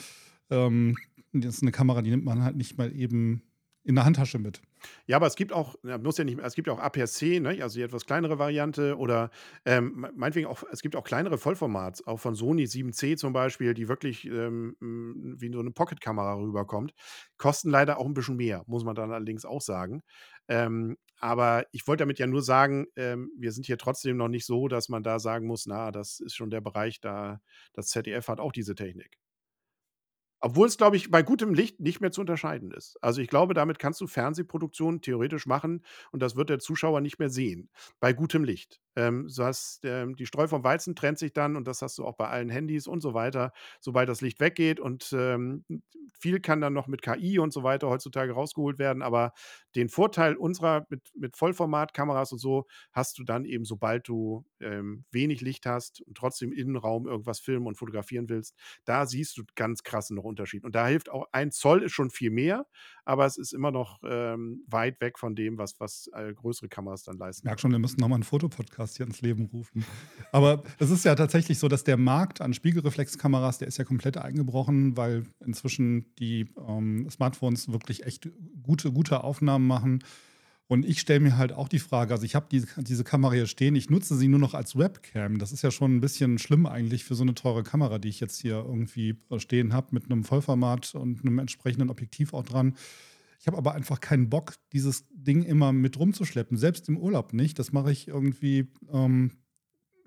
Ähm, das ist 'ne Kamera, die nimmt man halt nicht mal eben in der Handtasche mit. Ja, aber es gibt auch muss ja nicht es gibt ja auch APS-C, ne, also die etwas kleinere Variante oder, ähm, mei meinetwegen auch es gibt auch kleinere Vollformats, auch von Sony 7C zum Beispiel, die wirklich, ähm, hm, wie so 'ne Pocketkamera rüberkommt. Kosten leider auch 'n bisschen mehr, muss man dann allerdings auch sagen. Ähm, aber ich wollte damit ja nur sagen, ähm, wir sind hier trotzdem noch nicht so, dass man da sagen muss: „Na, das ist schon der Bereich, da das ZDF hat auch diese Technik.“ Obwohl es, glaube ich, bei gutem Licht nicht mehr zu unterscheiden ist. Also, ich glaube, damit kannst du Fernsehproduktionen theoretisch machen und das wird der Zuschauer nicht mehr sehen, bei gutem Licht. Ähm, so hast ähm, die Spreu vom Weizen trennt sich dann und das hast du auch bei allen Handys und so weiter, sobald das Licht weggeht und, ähm, viel kann dann noch mit KI und so weiter heutzutage rausgeholt werden, aber den Vorteil unserer mit mit Vollformatkameras und so hast du dann eben, sobald du, ähm, wenig Licht hast und trotzdem im Innenraum irgendwas filmen und fotografieren willst. Da siehst du ganz krassen Unterschied. Und da hilft auch 1 Zoll ist schon viel mehr, aber es ist immer noch, ähm, weit weg von dem, was was, äh, größere Kameras dann leisten. Ich merke schon, wir müssen noch mal 'n Fotopodcast hier ins Leben rufen. Aber es ist ja tatsächlich so, dass der Markt an Spiegelreflexkameras, der ist ja komplett eingebrochen, weil inzwischen die, ähm, Smartphones wirklich echt gute gute Aufnahmen machen. Und ich stelle mir halt auch die Frage also, ich habe diese diese Kamera hier stehen, ich nutze sie nur noch als Webcam. Das ist ja schon 'n bisschen schlimm eigentlich für so 'ne teure Kamera, die ich jetzt hier irgendwie, stehen habe mit 'nem Vollformat und 'nem entsprechenden Objektiv auch dran. Ich habe aber einfach keinen Bock, dieses Ding immer mit rumzuschleppen, selbst im Urlaub nicht. Das mache ich irgendwie, ähm,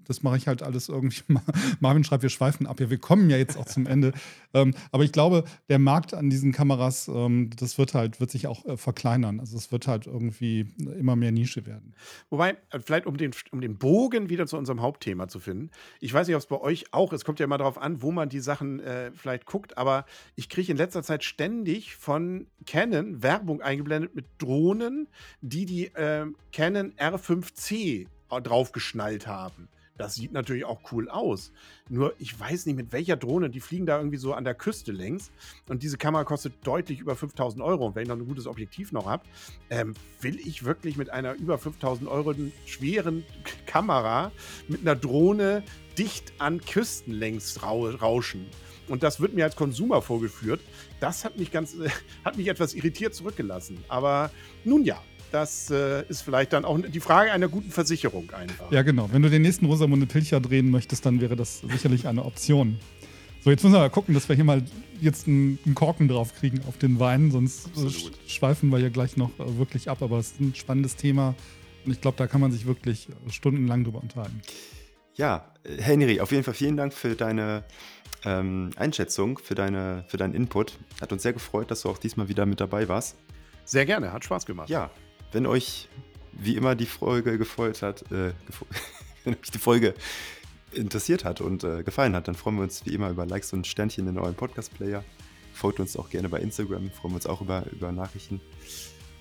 das mache ich halt alles irgendwie. Marvin schreibt, wir schweifen ab. Ja, wir kommen ja jetzt auch zum Ende. ähm, aber ich glaube, der Markt an diesen Kameras, ähm, das wird halt, wird sich auch äh, verkleinern. Also es wird halt irgendwie immer mehr Nische werden. Wobei, äh, vielleicht um den, um den Bogen wieder zu unserem Hauptthema zu finden. Ich weiß nicht, ob es bei euch auch, es kommt ja immer darauf an, wo man die Sachen äh, vielleicht guckt, aber ich kriege in letzter Zeit ständig von Canon Werbung eingeblendet mit Drohnen, die die äh, Canon R5C draufgeschnallt haben. Das sieht natürlich auch cool aus. Nur ich weiß nicht, mit welcher Drohne. Die fliegen da irgendwie so an der Küste längs. Und diese Kamera kostet deutlich über 5000 Euro. Und wenn ich noch ein gutes Objektiv noch habe, ähm, will ich wirklich mit einer über 5000 Euro schweren Kamera mit einer Drohne dicht an Küsten längs rauschen. Und das wird mir als Konsumer vorgeführt. Das hat mich ganz, hat mich etwas irritiert zurückgelassen. Aber nun ja, das äh, ist vielleicht dann auch die Frage einer guten Versicherung einfach. Ja, genau. Wenn du den nächsten Rosamunde Pilcher drehen möchtest, dann wäre das sicherlich eine Option. So, jetzt müssen wir mal gucken, dass wir hier mal jetzt einen, Korken drauf kriegen auf den Wein, sonst Absolut. schweifen wir ja gleich noch äh, wirklich ab. Aber es ist ein spannendes Thema und ich glaube, da kann man sich wirklich stundenlang drüber unterhalten. Ja, Henry, auf jeden Fall vielen Dank für deine ähm, Einschätzung, für, deine, für deinen Input. Hat uns sehr gefreut, dass du auch diesmal wieder mit dabei warst. Sehr gerne, hat Spaß gemacht. Ja, wenn euch wie immer die Folge gefreut hat, äh, wenn euch die Folge interessiert hat und äh, gefallen hat, dann freuen wir uns wie immer über Likes und Sternchen in eurem Podcast-Player. Folgt uns auch gerne bei Instagram, freuen wir uns auch über, über Nachrichten.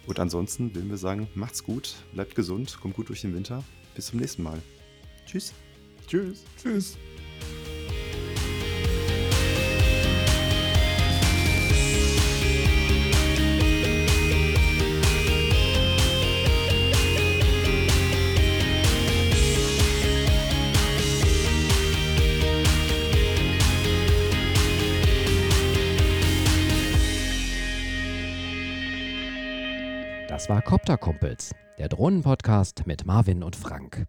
Und ansonsten würden wir sagen, macht's gut, bleibt gesund, kommt gut durch den Winter. Bis zum nächsten Mal. Tschüss. Tschüss. Tschüss. Das war Copter Kumpels, der Drohnenpodcast mit Marvin und Frank.